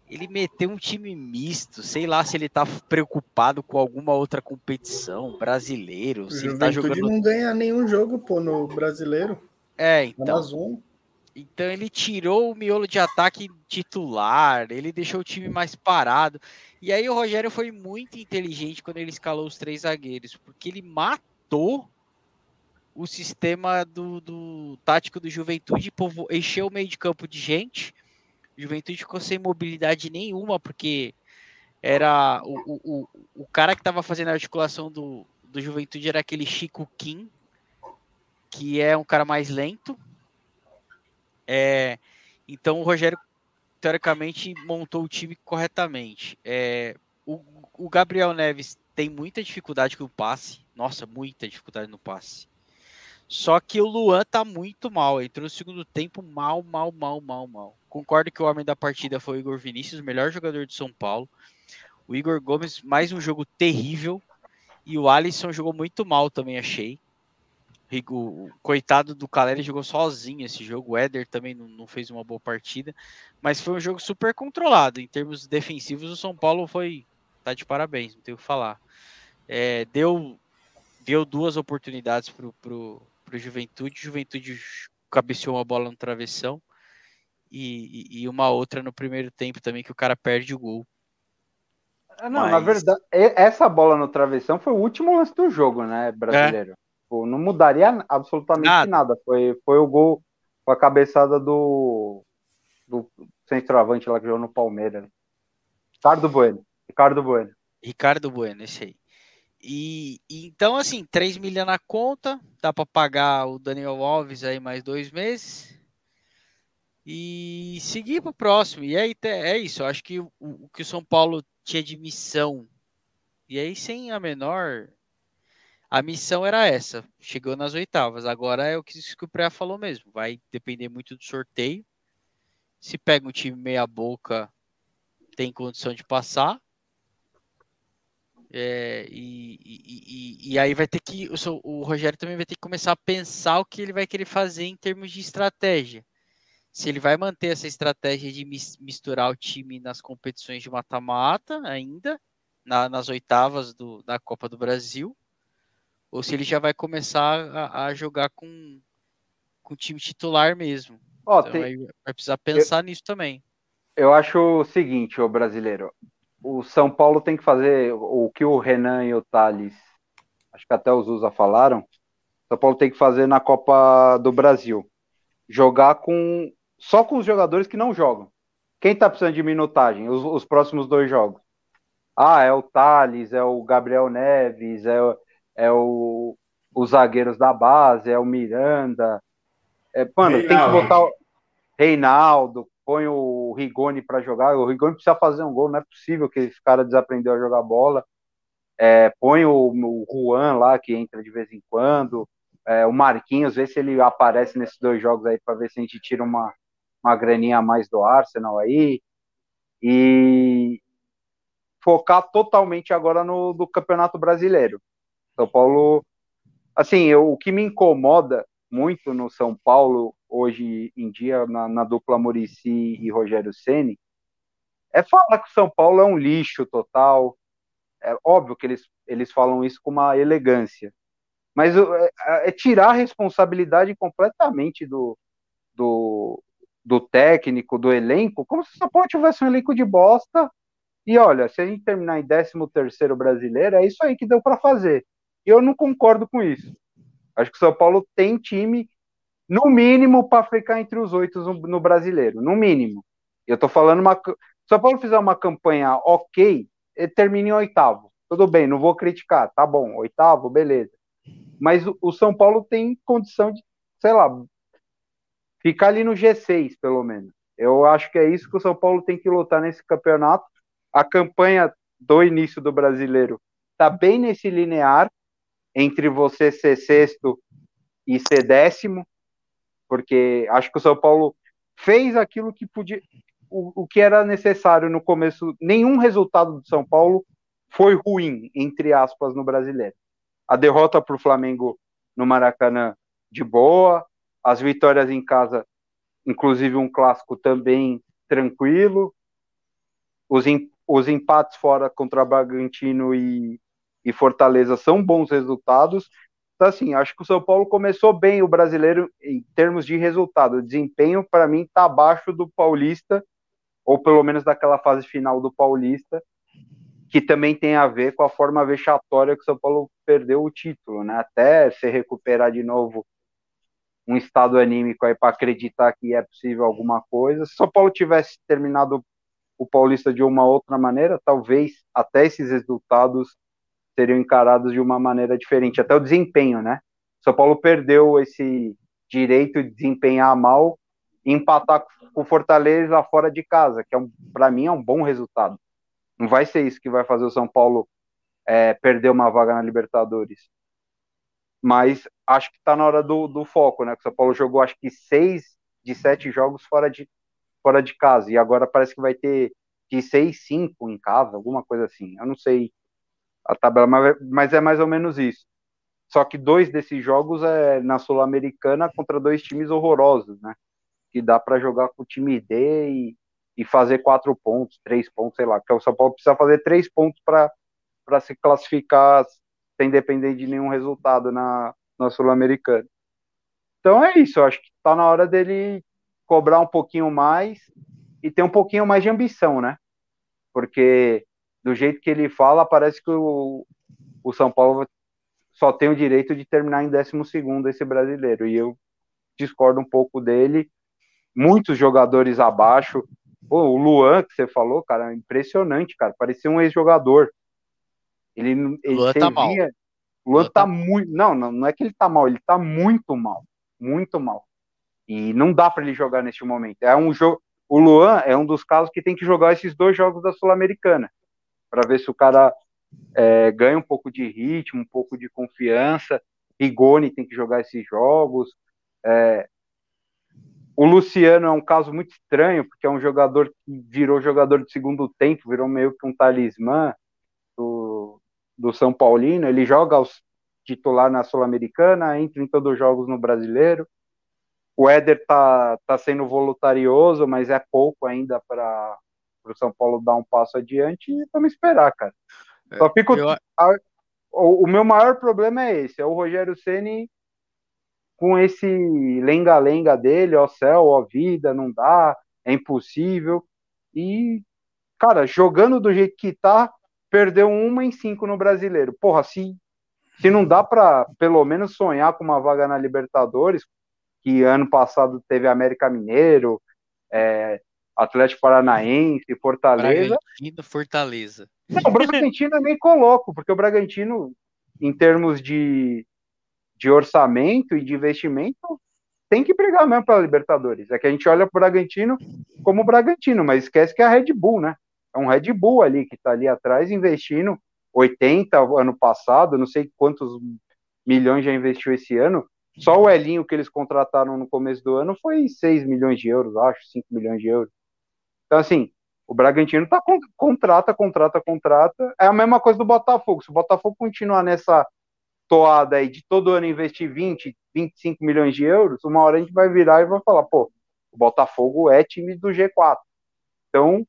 Ele meteu um time misto, sei lá se ele tá preocupado com alguma outra competição, brasileiro, se ele tá Juventude jogando. não ganha nenhum jogo, pô, no brasileiro. É, Tá então. Então ele tirou o miolo de ataque titular, ele deixou o time mais parado. E aí o Rogério foi muito inteligente quando ele escalou os três zagueiros, porque ele matou o sistema do, do tático do Juventude, povo- encheu o meio de campo de gente. Juventude ficou sem mobilidade nenhuma, porque era o, o, o, o cara que estava fazendo a articulação do, do Juventude era aquele Chico Kim, que é um cara mais lento. É, então o Rogério, teoricamente, montou o time corretamente. É, o, o Gabriel Neves tem muita dificuldade com o passe. Nossa, muita dificuldade no passe. Só que o Luan tá muito mal. Entrou no segundo tempo mal, mal, mal, mal, mal. Concordo que o homem da partida foi o Igor Vinícius, melhor jogador de São Paulo. O Igor Gomes, mais um jogo terrível. E o Alisson jogou muito mal também, achei. O coitado do Caleri jogou sozinho esse jogo. O Éder também não, não, fez uma boa partida. Mas foi um jogo super controlado. Em termos defensivos, o São Paulo foi. tá de parabéns, não tenho o que falar. É, deu, deu duas oportunidades pro, pro, pro Juventude. Juventude cabeceou uma bola no travessão. E, e, uma outra no primeiro tempo também, que o cara perde o gol. Não, Mas... na verdade, essa bola no travessão foi o último lance do jogo, né, brasileiro? É. Tipo, não mudaria absolutamente nada. nada. Foi, foi o gol com a cabeçada do, do centroavante lá que jogou no Palmeiras. Ricardo Bueno. Ricardo Bueno. Ricardo Bueno, esse aí. E, e então, assim, 3 milhões na conta, dá para pagar o Daniel Alves aí mais dois meses e seguir para o próximo. E aí é isso. Eu acho que o, o que o São Paulo tinha de missão, e aí sem a menor a missão era essa, chegou nas oitavas. Agora é o que, o Pré falou mesmo, vai depender muito do sorteio. Se pega um time meia boca, tem condição de passar. É, e, e, e, e, aí vai ter que. O, o Rogério também vai ter que começar a pensar o que ele vai querer fazer em termos de estratégia. Se ele vai manter essa estratégia de misturar o time nas competições de mata-mata ainda, na, nas oitavas do, da Copa do Brasil, ou se ele já vai começar a, a jogar com, com o time titular mesmo. Então, tem... vai precisar pensar eu, nisso também. Eu acho o seguinte, o brasileiro. O São Paulo tem que fazer o que o Renan e o Thales, acho que até os Usa falaram. O São Paulo tem que fazer na Copa do Brasil. Jogar com só com os jogadores que não jogam. Quem tá precisando de minutagem? Os, os próximos dois jogos. Ah, é o Thales, é o Gabriel Neves, é, é o, os zagueiros da base, é o Miranda. É, mano, Reinaldo. tem que botar o Reinaldo, põe o Rigoni para jogar. O Rigoni precisa fazer um gol, não é possível que esse cara desaprendeu a jogar bola. É, põe o, o Juan lá, que entra de vez em quando. É, o Marquinhos, vê se ele aparece nesses dois jogos aí para ver se a gente tira uma, uma graninha a mais do Arsenal aí. E focar totalmente agora no do Campeonato Brasileiro. São Paulo, assim, eu, o que me incomoda muito no São Paulo hoje em dia na, na dupla Murici e Rogério Ceni é falar que o São Paulo é um lixo total. É óbvio que eles, eles falam isso com uma elegância, mas é, é tirar a responsabilidade completamente do, do, do técnico, do elenco, como se o São Paulo tivesse um elenco de bosta. E olha, se a gente terminar em 13 terceiro brasileiro, é isso aí que deu para fazer. Eu não concordo com isso. Acho que o São Paulo tem time, no mínimo, para ficar entre os oito no, brasileiro. No mínimo. Eu tô falando uma. Se o São Paulo fizer uma campanha ok, ele termina em oitavo. Tudo bem, não vou criticar. Tá bom, oitavo, beleza. Mas o São Paulo tem condição de, sei lá, ficar ali no G6, pelo menos. Eu acho que é isso que o São Paulo tem que lutar nesse campeonato. A campanha do início do brasileiro está bem nesse linear entre você ser sexto e ser décimo, porque acho que o São Paulo fez aquilo que podia, o, o que era necessário no começo. Nenhum resultado do São Paulo foi ruim, entre aspas, no brasileiro. A derrota para o Flamengo no Maracanã de boa, as vitórias em casa, inclusive um clássico também tranquilo, os, os empates fora contra Bragantino e, e Fortaleza são bons resultados. Então, assim, acho que o São Paulo começou bem o brasileiro em termos de resultado. O desempenho, para mim, está abaixo do Paulista, ou pelo menos daquela fase final do Paulista, que também tem a ver com a forma vexatória que o São Paulo perdeu o título, né? Até se recuperar de novo um estado anímico aí para acreditar que é possível alguma coisa. Se São Paulo tivesse terminado o Paulista de uma outra maneira, talvez até esses resultados seriam encarados de uma maneira diferente, até o desempenho, né? São Paulo perdeu esse direito de desempenhar mal e empatar com o Fortaleza fora de casa, que é um, para mim é um bom resultado. Não vai ser isso que vai fazer o São Paulo é, perder uma vaga na Libertadores. Mas acho que está na hora do, do foco, né? O São Paulo jogou acho que seis de sete jogos fora de, fora de casa. E agora parece que vai ter de seis, cinco em casa, alguma coisa assim. Eu não sei a tabela, mas, mas é mais ou menos isso. Só que dois desses jogos é na Sul-Americana contra dois times horrorosos, né? Que dá para jogar com o time D e, e fazer quatro pontos, três pontos, sei lá, que o São Paulo precisa fazer três pontos para se classificar sem depender de nenhum resultado na, na Sul-Americana. Então é isso, eu acho que está na hora dele cobrar um pouquinho mais e ter um pouquinho mais de ambição, né? Porque do jeito que ele fala, parece que o, o São Paulo só tem o direito de terminar em 12 esse brasileiro. E eu discordo um pouco dele. Muitos jogadores abaixo, Pô, o Luan, que você falou, cara, impressionante, cara. Parecia um ex-jogador. Ele, ele Luan tá mal. O Luan, Luan tá, tá muito. Não, não, não é que ele tá mal, ele tá muito mal. Muito mal. E não dá para ele jogar neste momento. É um jogo. O Luan é um dos casos que tem que jogar esses dois jogos da Sul-Americana para ver se o cara é, ganha um pouco de ritmo, um pouco de confiança. Rigoni tem que jogar esses jogos. É, o Luciano é um caso muito estranho, porque é um jogador que virou jogador de segundo tempo, virou meio que um talismã do, São Paulino. Ele joga os titular na Sul-Americana, entra em todos os jogos no Brasileiro. O Éder tá, tá sendo voluntarioso, mas é pouco ainda para o São Paulo dar um passo adiante e vamos esperar, cara. É, Só fico. Eu... A, o, o, meu maior problema é esse: é o Rogério Ceni com esse lenga-lenga dele, ó céu, ó vida, não dá, é impossível. E, cara, jogando do jeito que tá, perdeu uma em cinco no brasileiro. Porra, se, se não dá para pelo menos sonhar com uma vaga na Libertadores, que ano passado teve América Mineiro, é, Atlético Paranaense, Fortaleza. Bragantino, Fortaleza. Não, o Bragantino eu nem coloco, porque o Bragantino, em termos de, de orçamento e de investimento, tem que brigar mesmo para Libertadores. É que a gente olha para o Bragantino como o Bragantino, mas esquece que é a Red Bull, né? É um Red Bull ali que está ali atrás investindo 80 ano passado, não sei quantos milhões já investiu esse ano. Só o Elinho que eles contrataram no começo do ano foi 6 milhões de euros, acho, 5 milhões de euros. Então, assim, o Bragantino tá contrata, contrata, contrata. É a mesma coisa do Botafogo. Se o Botafogo continuar nessa toada aí de todo ano investir 20, 25 milhões de euros, uma hora a gente vai virar e vai falar, pô, o Botafogo é time do G4. Então,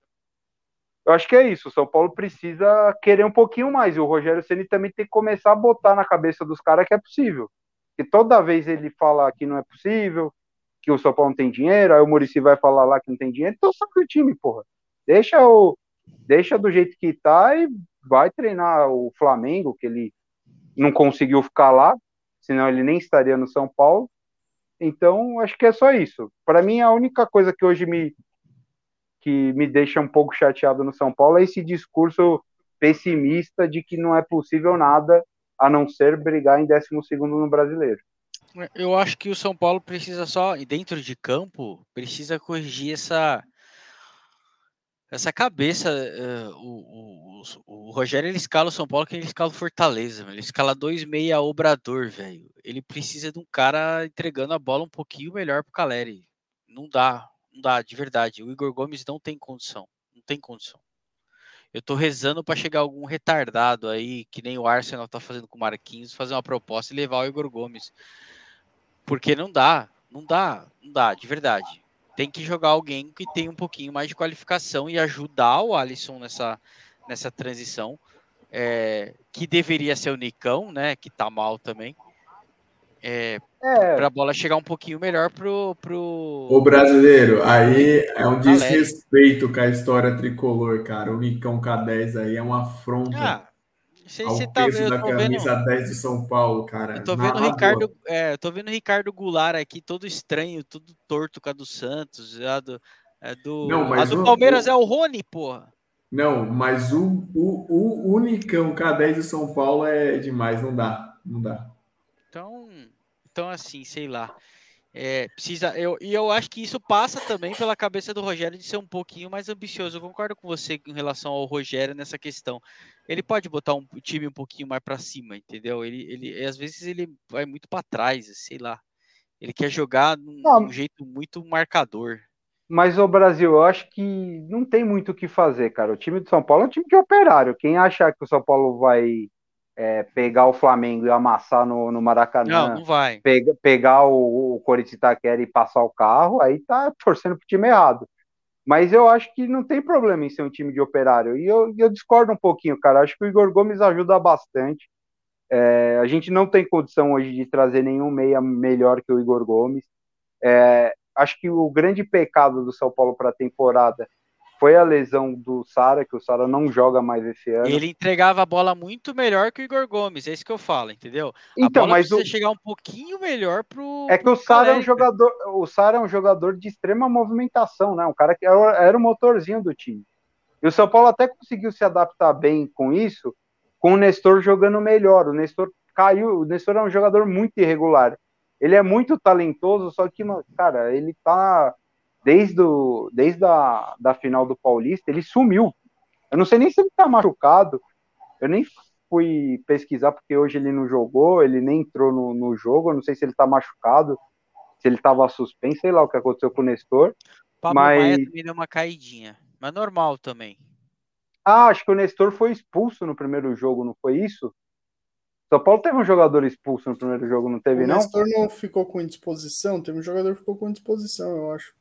eu acho que é isso. O São Paulo precisa querer um pouquinho mais. E o Rogério Ceni também tem que começar a botar na cabeça dos caras que é possível. Que toda vez ele fala que não é possível, que o São Paulo não tem dinheiro, aí o Murici vai falar lá que não tem dinheiro, então sabe o time, porra. Deixa o deixa do jeito que tá e vai treinar o Flamengo, que ele não conseguiu ficar lá, senão ele nem estaria no São Paulo. Então, acho que é só isso. Para mim, a única coisa que hoje me que me deixa um pouco chateado no São Paulo é esse discurso pessimista de que não é possível nada a não ser brigar em 12 no brasileiro. Eu acho que o São Paulo precisa só, dentro de campo, precisa corrigir essa essa cabeça. Uh, o, o, o, Rogério ele escala o São Paulo que ele escala o Fortaleza, ele escala dois meia obrador, velho. Ele precisa de um cara entregando a bola um pouquinho melhor pro Caleri. Não dá, não dá, de verdade. O Igor Gomes não tem condição, não tem condição. Eu tô rezando para chegar algum retardado aí, que nem o Arsenal tá fazendo com o Marquinhos, fazer uma proposta e levar o Igor Gomes. Porque não dá, não dá, não dá, de verdade. Tem que jogar alguém que tem um pouquinho mais de qualificação e ajudar o Alisson nessa, nessa transição. É, que deveria ser o Nicão, né? Que tá mal também. É, é. Para a bola chegar um pouquinho melhor pro, pro. O brasileiro, aí é um desrespeito com a história tricolor, cara. O Nicão K10 aí é uma afronta. Ah, sei se tá peso da camisa vendo, 10 de São Paulo, cara. Eu tô vendo o Ricardo, é, eu tô vendo o Ricardo Goulart aqui, todo estranho, tudo torto com a do Santos, a do, a do, Não, mas a do o, Palmeiras o, é o Rony, porra. Não, mas o, o, o unicão K10 de São Paulo é demais, não dá, não dá. Então, então assim, sei lá. É, precisa, eu, e eu acho que isso passa também pela cabeça do Rogério de ser um pouquinho mais ambicioso. Eu concordo com você em relação ao Rogério nessa questão. Ele pode botar um time um pouquinho mais para cima, entendeu? Ele, ele, às vezes ele vai muito para trás, sei lá. Ele quer jogar de um jeito muito marcador. Mas o Brasil, eu acho que não tem muito o que fazer, cara. O time de São Paulo é um time de operário. Quem achar que o São Paulo vai é, pegar o Flamengo e amassar no, no Maracanã, não, não vai. Pega, pegar o, o Corinthians Itaquera e passar o carro, aí tá torcendo pro time errado. Mas eu acho que não tem problema em ser um time de operário. E eu, eu discordo um pouquinho, cara. Acho que o Igor Gomes ajuda bastante. É, a gente não tem condição hoje de trazer nenhum meia melhor que o Igor Gomes. É, acho que o grande pecado do São Paulo para a temporada foi a lesão do Sara, que o Sara não joga mais esse ano. Ele entregava a bola muito melhor que o Igor Gomes, é isso que eu falo, entendeu? Então, mas precisa o... chegar um pouquinho melhor pro. É que o Sara é um jogador, o Sara é um jogador de extrema movimentação, né? Um cara que era o motorzinho do time. E o São Paulo até conseguiu se adaptar bem com isso, com o Nestor jogando melhor. O Nestor caiu, o Nestor é um jogador muito irregular. Ele é muito talentoso, só que, cara, ele tá desde, o, desde a da final do Paulista, ele sumiu. Eu não sei nem se ele tá machucado. Eu nem fui pesquisar porque hoje ele não jogou, ele nem entrou no, no jogo. Eu não sei se ele tá machucado, se ele tava suspenso, sei lá o que aconteceu com o Nestor. Pablo mas... Maia também deu uma caidinha, mas normal também. Ah, acho que o Nestor foi expulso no primeiro jogo, não foi isso? São Paulo teve um jogador expulso no primeiro jogo, não teve, não? O Nestor não ficou com indisposição? Teve um jogador que ficou com indisposição, eu acho.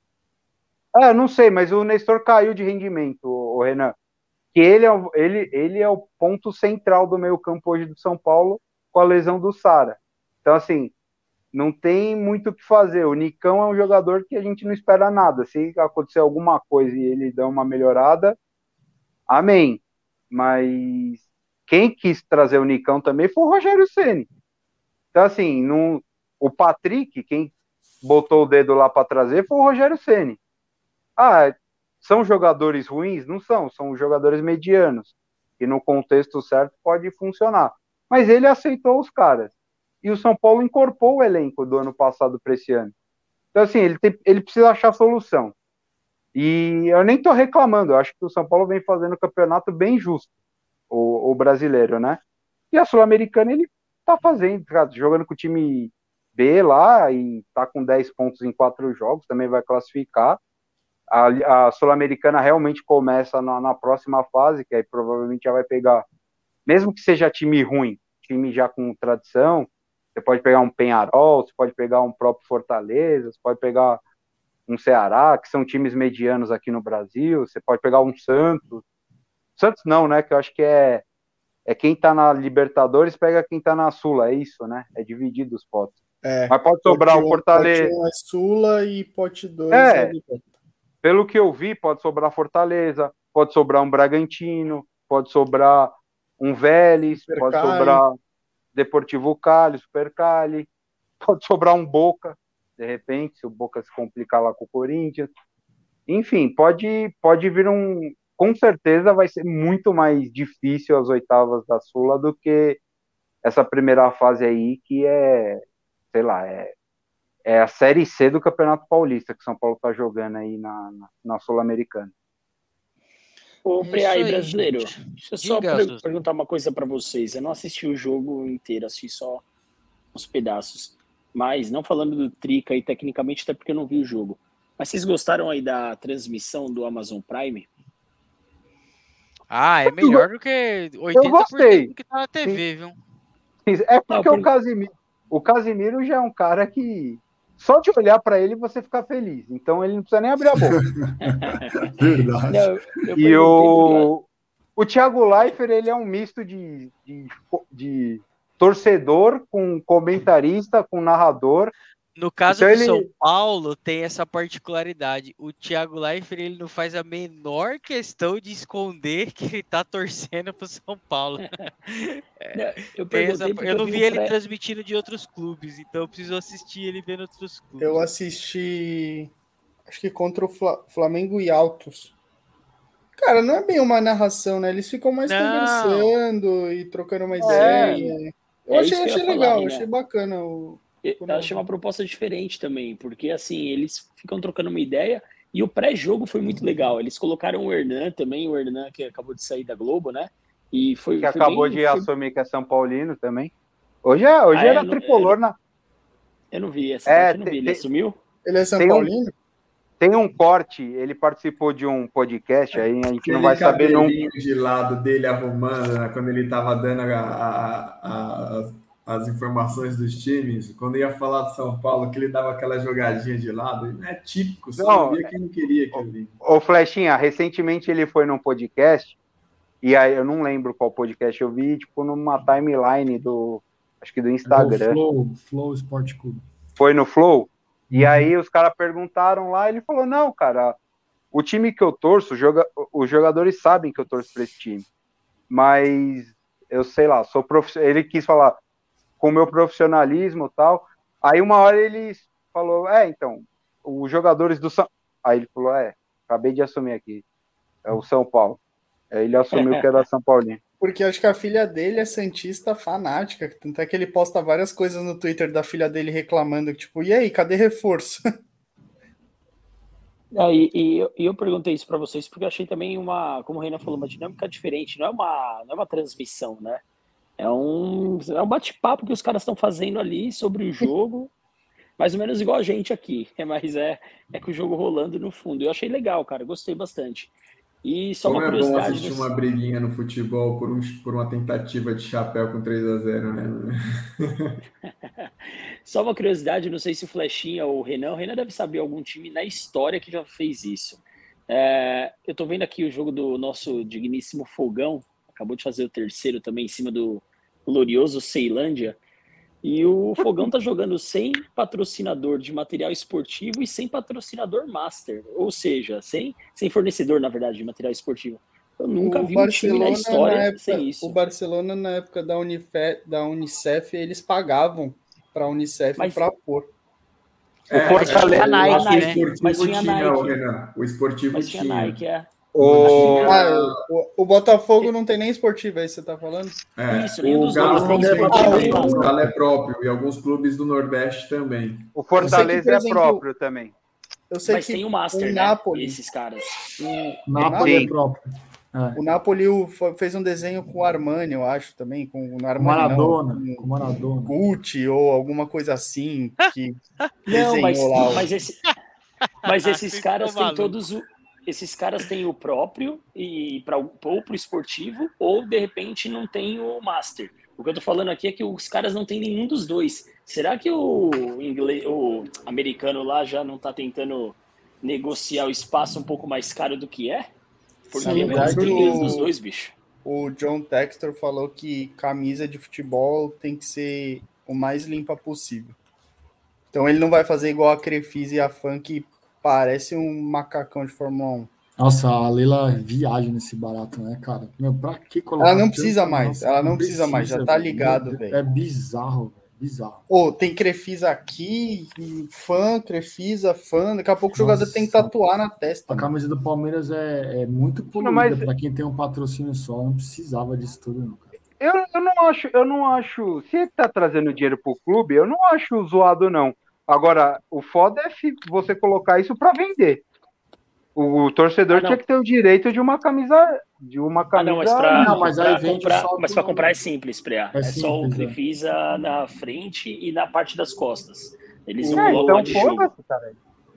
É, não sei, mas o Nestor caiu de rendimento, o Renan. Que ele é, ele, ele é o ponto central do meio campo hoje do São Paulo com a lesão do Sara. Então, assim, não tem muito o que fazer. O Nicão é um jogador que a gente não espera nada. Se acontecer alguma coisa e ele der uma melhorada, amém. Mas quem quis trazer o Nicão também foi o Rogério Ceni. Então, assim, não, o Patrick, quem botou o dedo lá para trazer foi o Rogério Ceni. Ah, são jogadores ruins? Não são, são jogadores medianos, que no contexto certo pode funcionar. Mas ele aceitou os caras. E o São Paulo incorporou o elenco do ano passado para esse ano. Então, assim, ele, tem, ele precisa achar solução. E eu nem estou reclamando, eu acho que o São Paulo vem fazendo o campeonato bem justo, o, o brasileiro, né? E a Sul-Americana ele tá fazendo, tá jogando com o time B lá e tá com 10 pontos em quatro jogos, também vai classificar a, a Sul-Americana realmente começa na, na, próxima fase, que aí provavelmente já vai pegar, mesmo que seja time ruim, time já com tradição, você pode pegar um Penharol, você pode pegar um próprio Fortaleza, você pode pegar um Ceará, que são times medianos aqui no Brasil, você pode pegar um Santos. Santos não, né? Que eu acho que é, é quem tá na Libertadores pega quem tá na Sula, é isso, né? É dividido os potes. É, Mas pode sobrar o Fortaleza. Pote 1 é Sula e pote 2 é, é pelo que eu vi, pode sobrar Fortaleza, pode sobrar um Bragantino, pode sobrar um Vélez, Super pode Cali. sobrar Deportivo Cali, Super Cali, (laughs) pode sobrar um Boca, de repente, se o Boca se complicar lá com o Corinthians. Enfim, pode, pode vir um. Com certeza vai ser muito mais difícil as oitavas da Sula do que essa primeira fase aí, que é sei lá, é, é a Série C do Campeonato Paulista que São Paulo tá jogando aí na, na, na Sul-Americana. Ô, É isso aí, brasileiro, gente. deixa eu só Diga, perguntar uma coisa pra vocês. Eu não assisti o jogo inteiro, assisti só uns pedaços. Mas, não falando do Trica aí tecnicamente, até porque eu não vi o jogo. Mas vocês gostaram aí da transmissão do Amazon Prime? Ah, é melhor do que 80% gostei. do que tá na TV, viu? É porque por- o Casimiro, o Casimiro já é um cara que só de olhar para ele você fica feliz. Então ele não precisa nem abrir a boca. (laughs) Verdade. Não, e o o Thiago Leifert, ele é um misto de, de, de torcedor com comentarista, com narrador. No caso Então do ele- São Paulo, tem essa particularidade. O Thiago Leifert, ele não faz a menor questão de esconder que ele tá torcendo pro São Paulo. (laughs) Não, eu essa- eu não vi vi ele pré- transmitindo de outros clubes, então eu preciso assistir ele vendo outros clubes. Eu assisti, acho que contra o Fla- Flamengo e Altos. Cara, não é bem uma narração, né? Eles ficam mais Não. conversando e trocando uma É. ideia. Eu É achei, que eu achei falar, legal, Renan. achei bacana. O... Eu achei uma proposta diferente também, porque assim, eles ficam trocando uma ideia e o pré-jogo foi muito legal. Eles colocaram o Hernan também, o Hernan que acabou de sair da Globo, né? E foi. que foi acabou bem- de foi- assumir que é São Paulino também. Hoje, é, hoje Ah, era Não- tricolor na. Eu não vi essa É, parte, eu não vi. tem- Ele tem- assumiu? Ele é São Tem um- Paulino? Tem um corte, ele participou de um podcast aí, a gente Aquele não vai saber nunca. de lado dele arrumando, né, quando ele tava dando a- a- a- as, informações dos times, quando ia falar do São Paulo, que ele dava aquela jogadinha de lado, é típico, só Não, não, via quem não queria aquilo ali. Ô, Flechinha, recentemente ele foi num podcast, e aí eu não lembro qual podcast eu vi, tipo, numa timeline do. Acho que do O Instagram. Flow, Flow Sport Clube. Foi no Flow. E aí os caras perguntaram lá, ele falou: não, cara, o time que eu torço, joga, os jogadores sabem que eu torço pra esse time. Mas eu sei lá, sou prof... ele quis falar com o meu profissionalismo e tal. Aí uma hora ele falou: é, então, os jogadores do São. Aí ele falou: é, acabei de assumir aqui. É o São Paulo. Aí ele assumiu que era São Paulino. (laughs) Porque acho que a filha dele é Santista fanática. Tanto é que ele posta várias coisas no Twitter da filha dele reclamando, tipo, e aí, cadê reforço? (laughs) Ah, e, e eu, e eu perguntei isso para vocês porque eu achei também uma, como o Reina falou, uma dinâmica diferente. Não é uma, não é uma transmissão, né? É um, é um bate-papo que os caras estão fazendo ali sobre o (laughs) jogo, mais ou menos igual a gente aqui. É, (laughs) mas é, é com o jogo rolando no fundo. Eu achei legal, cara. Gostei bastante. E só Como uma é bom curiosidade. assistir uma briguinha no futebol por, um, por uma tentativa de chapéu com 3 a 0 né? (laughs) Só uma curiosidade, não sei se o Flechinha ou o Renan, o Renan deve saber algum time na história que já fez isso. É, eu tô vendo aqui o jogo do nosso digníssimo Fogão, acabou de fazer o terceiro também em cima do glorioso Ceilândia, e o Fogão tá jogando sem patrocinador de material esportivo e sem patrocinador master, ou seja, sem, sem fornecedor, na verdade, de material esportivo. Eu nunca O vi um time na história na época, sem isso. O Barcelona, na época da, Unife, da Unicef, eles pagavam para a Unicef Mas- para pôr. O Fortaleza- a Nike, né? o esportivo Mas tinha Nike. Renan. O esportivo Mas tinha tinha. Nike, é. O... Ah, o, o Botafogo não tem nem esportivo, aí você tá falando? É, Isso, o Galo não tem o Galo é próprio, e alguns clubes do Nordeste também. o Fortaleza é exemplo, próprio também. Eu sei Mas que tem o Master, o né? Napoli, Esses caras. o, Napoli é próprio. É. o Napoli fez um desenho com o Armani, eu acho, também, com o Com Armani, Maradona. não, Com Maradona. Gucci ou alguma coisa assim, que (laughs) Não, mas, lá. mas, esse- mas (laughs) esses Vocês caras têm todos o. Esses caras têm o próprio e para ou pro esportivo, ou de repente não tem o Master. O que eu tô falando aqui é que os caras não têm nenhum dos dois. Será que o inglês, o americano lá já não tá tentando negociar o espaço um pouco mais caro do que é? Porque não verdade, tem nenhum o- dos dois, bicho. O John Textor falou que camisa de futebol tem que ser o mais limpa possível. Então ele não vai fazer igual a Crefisa e a que parece um macacão de Fórmula 1. Nossa, a Leila viaja nesse barato, né, cara? Meu, pra que colocar? Ela não precisa mais, ela não precisa mais, já tá ligado, velho. É bizarro, velho. Bizarro. Ô, tem Crefisa aqui, fã, Crefisa, fã. Daqui a pouco o jogador Nossa. tem que tatuar na testa. A camisa do Palmeiras é, é muito poluída mas- pra quem tem um patrocínio só. Não precisava disso tudo, não, cara. eu, eu não acho, eu não acho. Se ele tá trazendo dinheiro pro clube, eu não acho zoado, não. Agora, o foda é se você colocar isso para vender. O, o torcedor Ah, tinha que ter o direito de uma camisa. De uma Ah, camisa. não, mas pra, Não, mas aí pra vende comprar, só mas pra comprar é simples, Preá. É É, só o simples, é. Crefisa na frente e na parte das costas. Eles É, não então de jogo.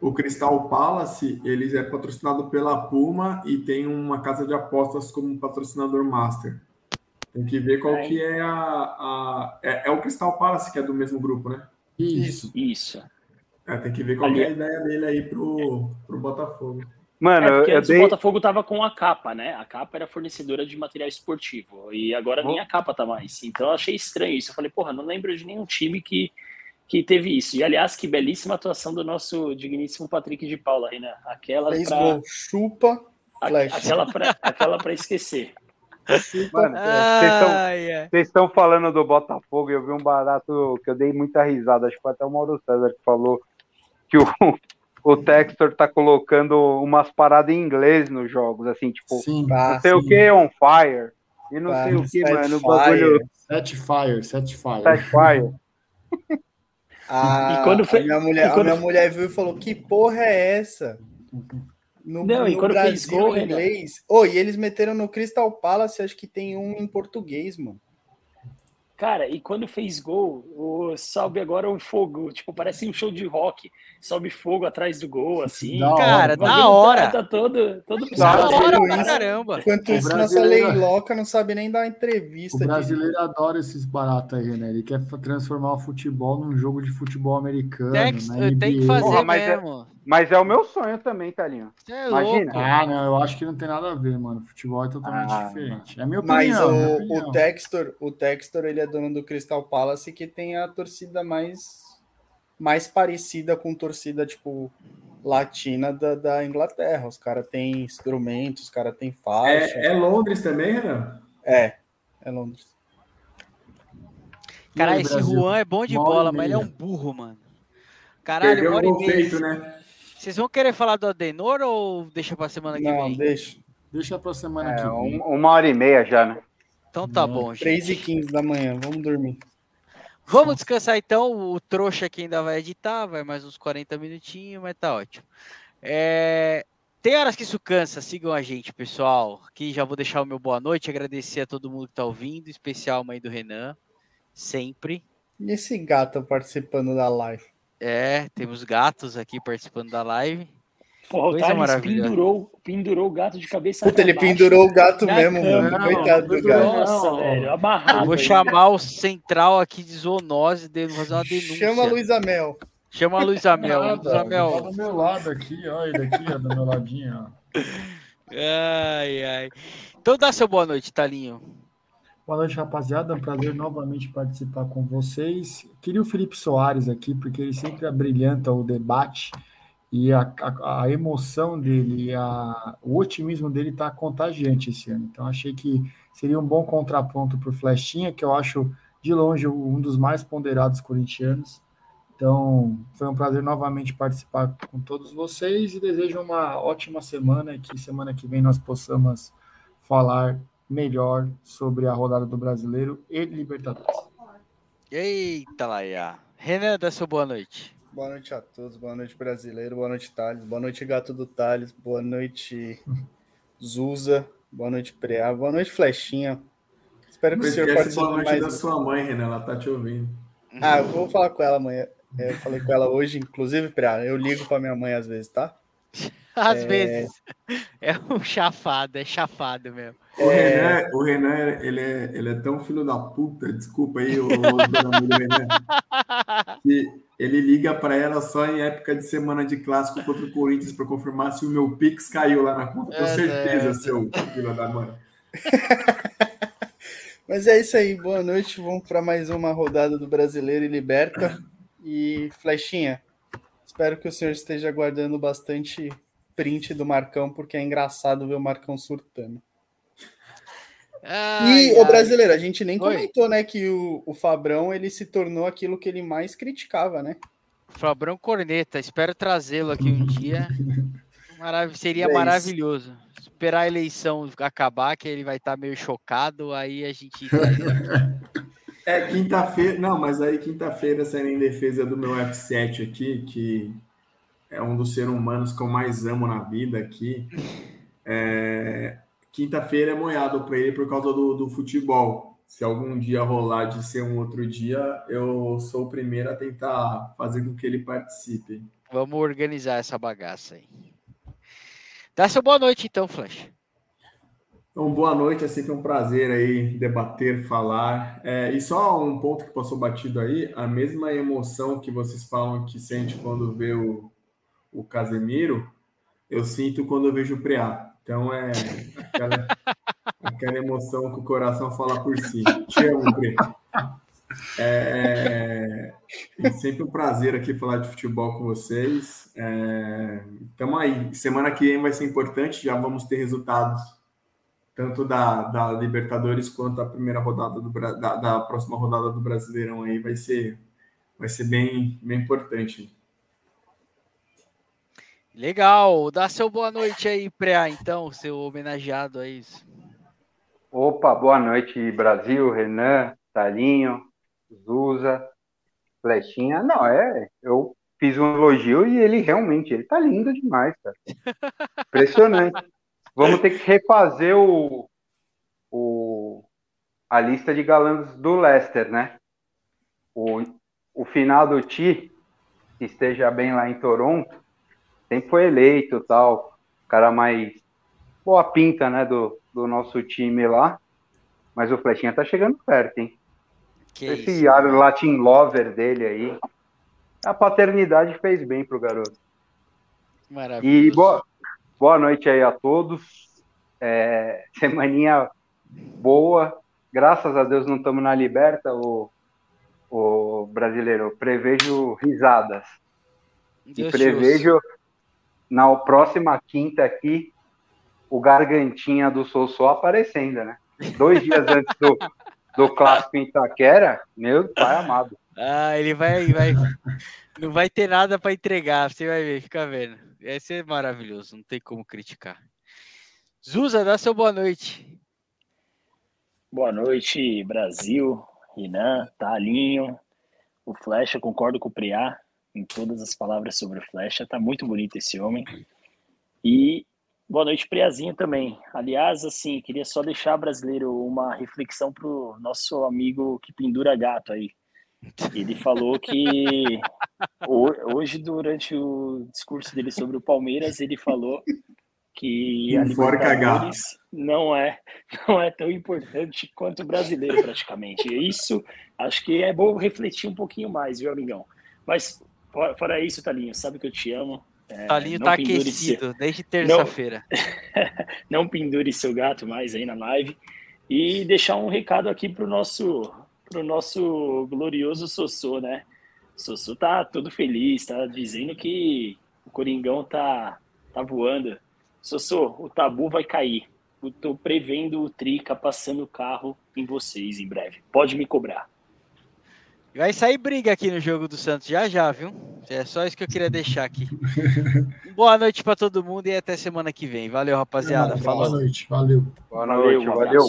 O Crystal Palace, eles é patrocinado pela Puma e tem uma casa de apostas como patrocinador master. Tem que ver qual É. que é a, a- é, é o Crystal Palace que é do mesmo grupo, né? Isso. Isso. É, tem que ver qual que é a Ali- ideia dele aí pro, pro Botafogo. Mano, É porque eu antes dei. o Botafogo tava com a capa, né? A capa era fornecedora de material esportivo. E agora nem a capa tá mais. Então eu achei estranho isso. Eu falei, porra, não lembro de nenhum time que, que teve isso. E aliás, que belíssima atuação do nosso digníssimo Patrick de Paula, Renan. Aquela Fez pra, gol, chupa, a- flash. aquela, pra, aquela pra esquecer. Mano, vocês estão falando do Botafogo e eu vi um barato que eu dei muita risada. Acho que foi até o Mauro César que falou que o, o Textor tá colocando umas paradas em inglês nos jogos, assim, tipo, Sim. Ah, não sei o sim. que on fire. E não Pá, sei o que, set mano. O fire. bagulho Set fire, set fire. set fire. A, (laughs) E quando foi- a minha mulher, e quando- a minha mulher viu e falou: Que porra é essa? (laughs) No, Não, no Brasil, gol, em Renan? inglês. Oh, e eles meteram no Crystal Palace, acho que tem um em português, mano. Cara, e quando fez gol, o sobe agora o fogo, tipo, parece um show de rock. Sobe fogo atrás do gol, assim. Da hora. Cara, O bagulho da tá- hora. Tá, todo, todo Da hora pra caramba. Enquanto O isso, nossa leiloca não sabe nem dar O entrevista. de- brasileiro adora esses baratos aí, né? Ele quer transformar o futebol num jogo de futebol americano. Na tem que fazer Porra, mas é- mesmo. Mas é o meu sonho também, Talinho. Você é Imagina. louco. Ah, não, eu acho que não tem nada a ver, mano. Futebol é totalmente Ah, diferente. É minha Mas opinião. minha o, opinião. o Textor, o Textor, ele é dono do Crystal Palace, que tem a torcida mais, mais parecida com torcida, tipo, latina da, da Inglaterra. Os caras têm instrumentos, os caras têm faixa. É, é Londres também, Renan? É, é Londres. Caralho, aí, esse Brasil? Juan é bom de Uma hora bola, mas ele é um burro, mano. Caralho, Perdeu o e feito, né? Vocês vão querer falar do Adenor ou deixa pra semana que Não, vem? deixa. Deixa pra semana É, que vem. um- uma hora e meia já, né? Então tá Não. bom, gente. 3 e 15 da manhã, vamos dormir. Vamos descansar então. O trouxa aqui ainda vai editar, vai mais uns 40 minutinhos, mas tá ótimo. É, Tem horas que isso cansa, sigam a gente, pessoal. Aqui já vou deixar o meu boa noite, agradecer a todo mundo que tá ouvindo, em especial a mãe do Renan, sempre. E esse gato participando da live? É, temos gatos aqui participando da live. Porra, o Coisa Thales maravilhosa. pendurou, pendurou o gato de cabeça Puta, ele baixo pendurou o gato mesmo, cama. mano. Não, Coitado do gato. Nossa, Não. velho, amarrado. Eu vou ainda. chamar o central aqui de zoonose, de fazer uma denúncia. Chama a Luísa Mel. Chama a Luísa Mel. Luísa Tá Mel. do meu lado aqui, ó. Ele aqui, ó, do meu ladinho, ó. Ai, ai. Então dá seu boa noite, Talinho. Boa noite, rapaziada. É um prazer novamente participar com vocês. Queria o Felipe Soares aqui, porque ele sempre abrilhanta o debate e a, a, a emoção dele, a, o otimismo dele está contagiante esse ano. Então, achei que seria um bom contraponto para o Flechinha, que eu acho de longe um dos mais ponderados corintianos. Então, foi um prazer novamente participar com todos vocês e desejo uma ótima semana e que semana que vem nós possamos falar melhor sobre a rodada do Brasileiro e Libertadores. Eita, Laia. Renan, dá seu boa noite. Boa noite a todos, boa noite brasileiro, boa noite Thales, boa noite gato do Thales, boa noite (laughs) Zuza, boa noite Preá, boa noite Flechinha. Espero que Não o senhor esquece boa participe noite da mais. sua mãe, Renan. Ela tá te ouvindo. Ah, eu vou falar com ela amanhã. Eu falei com ela hoje, inclusive, Preá, eu ligo pra minha mãe às vezes, tá? (laughs) Às vezes. É um chafado, é chafado mesmo. O Renan, o Renan ele, é, ele é tão filho da puta, desculpa aí, o, o do Renan, (laughs) que ele liga pra ela só em época de semana de clássico contra o Corinthians pra confirmar se o meu Pix caiu lá na conta. É, certeza, é. seu filho da mãe. (laughs) Mas é isso aí, boa noite. Vamos para mais uma rodada do Brasileiro e Liberta. E Flechinha, espero que o senhor esteja guardando bastante print do Marcão, porque é engraçado ver o Marcão surtando. Ai, E o brasileiro, a gente nem Oi. comentou, né, que o, o Fabrão ele se tornou aquilo que ele mais criticava, né? Fabrão Corneta, espero trazê-lo aqui um dia. (laughs) Marav seria É maravilhoso. Esperar a eleição acabar, que ele vai estar meio chocado, aí a gente. (laughs) É, quinta-feira. Não, mas aí quinta-feira, saindo em defesa do meu F7 aqui, que é um dos seres humanos que eu mais amo na vida aqui. é, Quinta-feira é moiado para ele por causa do, do futebol. Se algum dia rolar de ser um outro dia, eu sou o primeiro a tentar fazer com que ele participe. Vamos organizar essa bagaça aí. Dá seu boa noite, então, Flash. Então, boa noite, é sempre um prazer aí debater, falar. É, e só um ponto que passou batido aí, a mesma emoção que vocês falam que sente quando vê o, o Casemiro, eu sinto quando eu vejo o Preá. Então é aquela, aquela emoção que o coração fala por si. Te amo, Pre. É, é sempre um prazer aqui falar de futebol com vocês. Estamos aí. Semana que vem vai ser importante, já vamos ter resultados tanto da, da Libertadores quanto a primeira rodada do da, da próxima rodada do Brasileirão aí vai ser vai ser bem, bem importante. Legal. Dá seu boa noite aí, Preá, então, seu homenageado aí. Opa, boa noite, Brasil, Renan, Talinho, Zuza, Flechinha. Não, é, eu fiz um elogio e ele realmente, ele tá lindo demais, cara. Impressionante. (laughs) Vamos ter que refazer o, o, a lista de galãs do Leicester, né? O, o final do Ti, que esteja bem lá em Toronto, sempre foi eleito tal, cara mais boa pinta, né, do, do nosso time lá. Mas o Flechinha tá chegando perto, hein? Que Esse isso. ar Latin lover dele aí. A paternidade fez bem pro garoto. Maravilhoso. E boa, boa noite aí a todos. É, (laughs) semaninha boa. Graças a Deus não estamos na liberta, o, o brasileiro. Prevejo risadas. Deus e prevejo na próxima quinta aqui o Gargantinha do Sossô aparecendo, né? Dois dias antes do, do clássico em Itaquera, meu pai amado. Ah, ele vai, vai. Não vai ter nada para entregar, você vai ver, fica vendo. Vai ser maravilhoso, não tem como criticar. Zuza, dá seu boa noite. Boa noite, Brasil, Renan, Talinho, o Flecha, concordo com o Priá em todas as palavras sobre o Flecha, tá muito bonito esse homem. E boa noite, Priazinho também. Aliás, assim, queria só deixar brasileiro uma reflexão pro nosso amigo que pendura gato aí. Ele falou que ho- hoje, durante o discurso dele sobre o Palmeiras, ele falou que a Libertadores não é, não é tão importante quanto o brasileiro, praticamente. Isso, acho que é bom refletir um pouquinho mais, viu, amigão? Mas, fora, isso, Talinho, sabe que eu te amo. É, Talinho não tá aquecido desde terça-feira. (laughs) não pendure seu gato mais aí na live. E deixar um recado aqui pro nosso, pro nosso glorioso Sossô, né? Sossô tá todo feliz, tá dizendo que o Coringão tá, tá voando. Sossô, o tabu vai cair. Eu tô prevendo o Trica passando o carro em vocês em breve. Pode me cobrar. Vai sair briga aqui no jogo do Santos já já, viu? É só isso que eu queria deixar aqui. (laughs) Boa noite para todo mundo e até semana que vem. Valeu, rapaziada. Boa Falou. noite, valeu. Boa Valeu, noite, um valeu.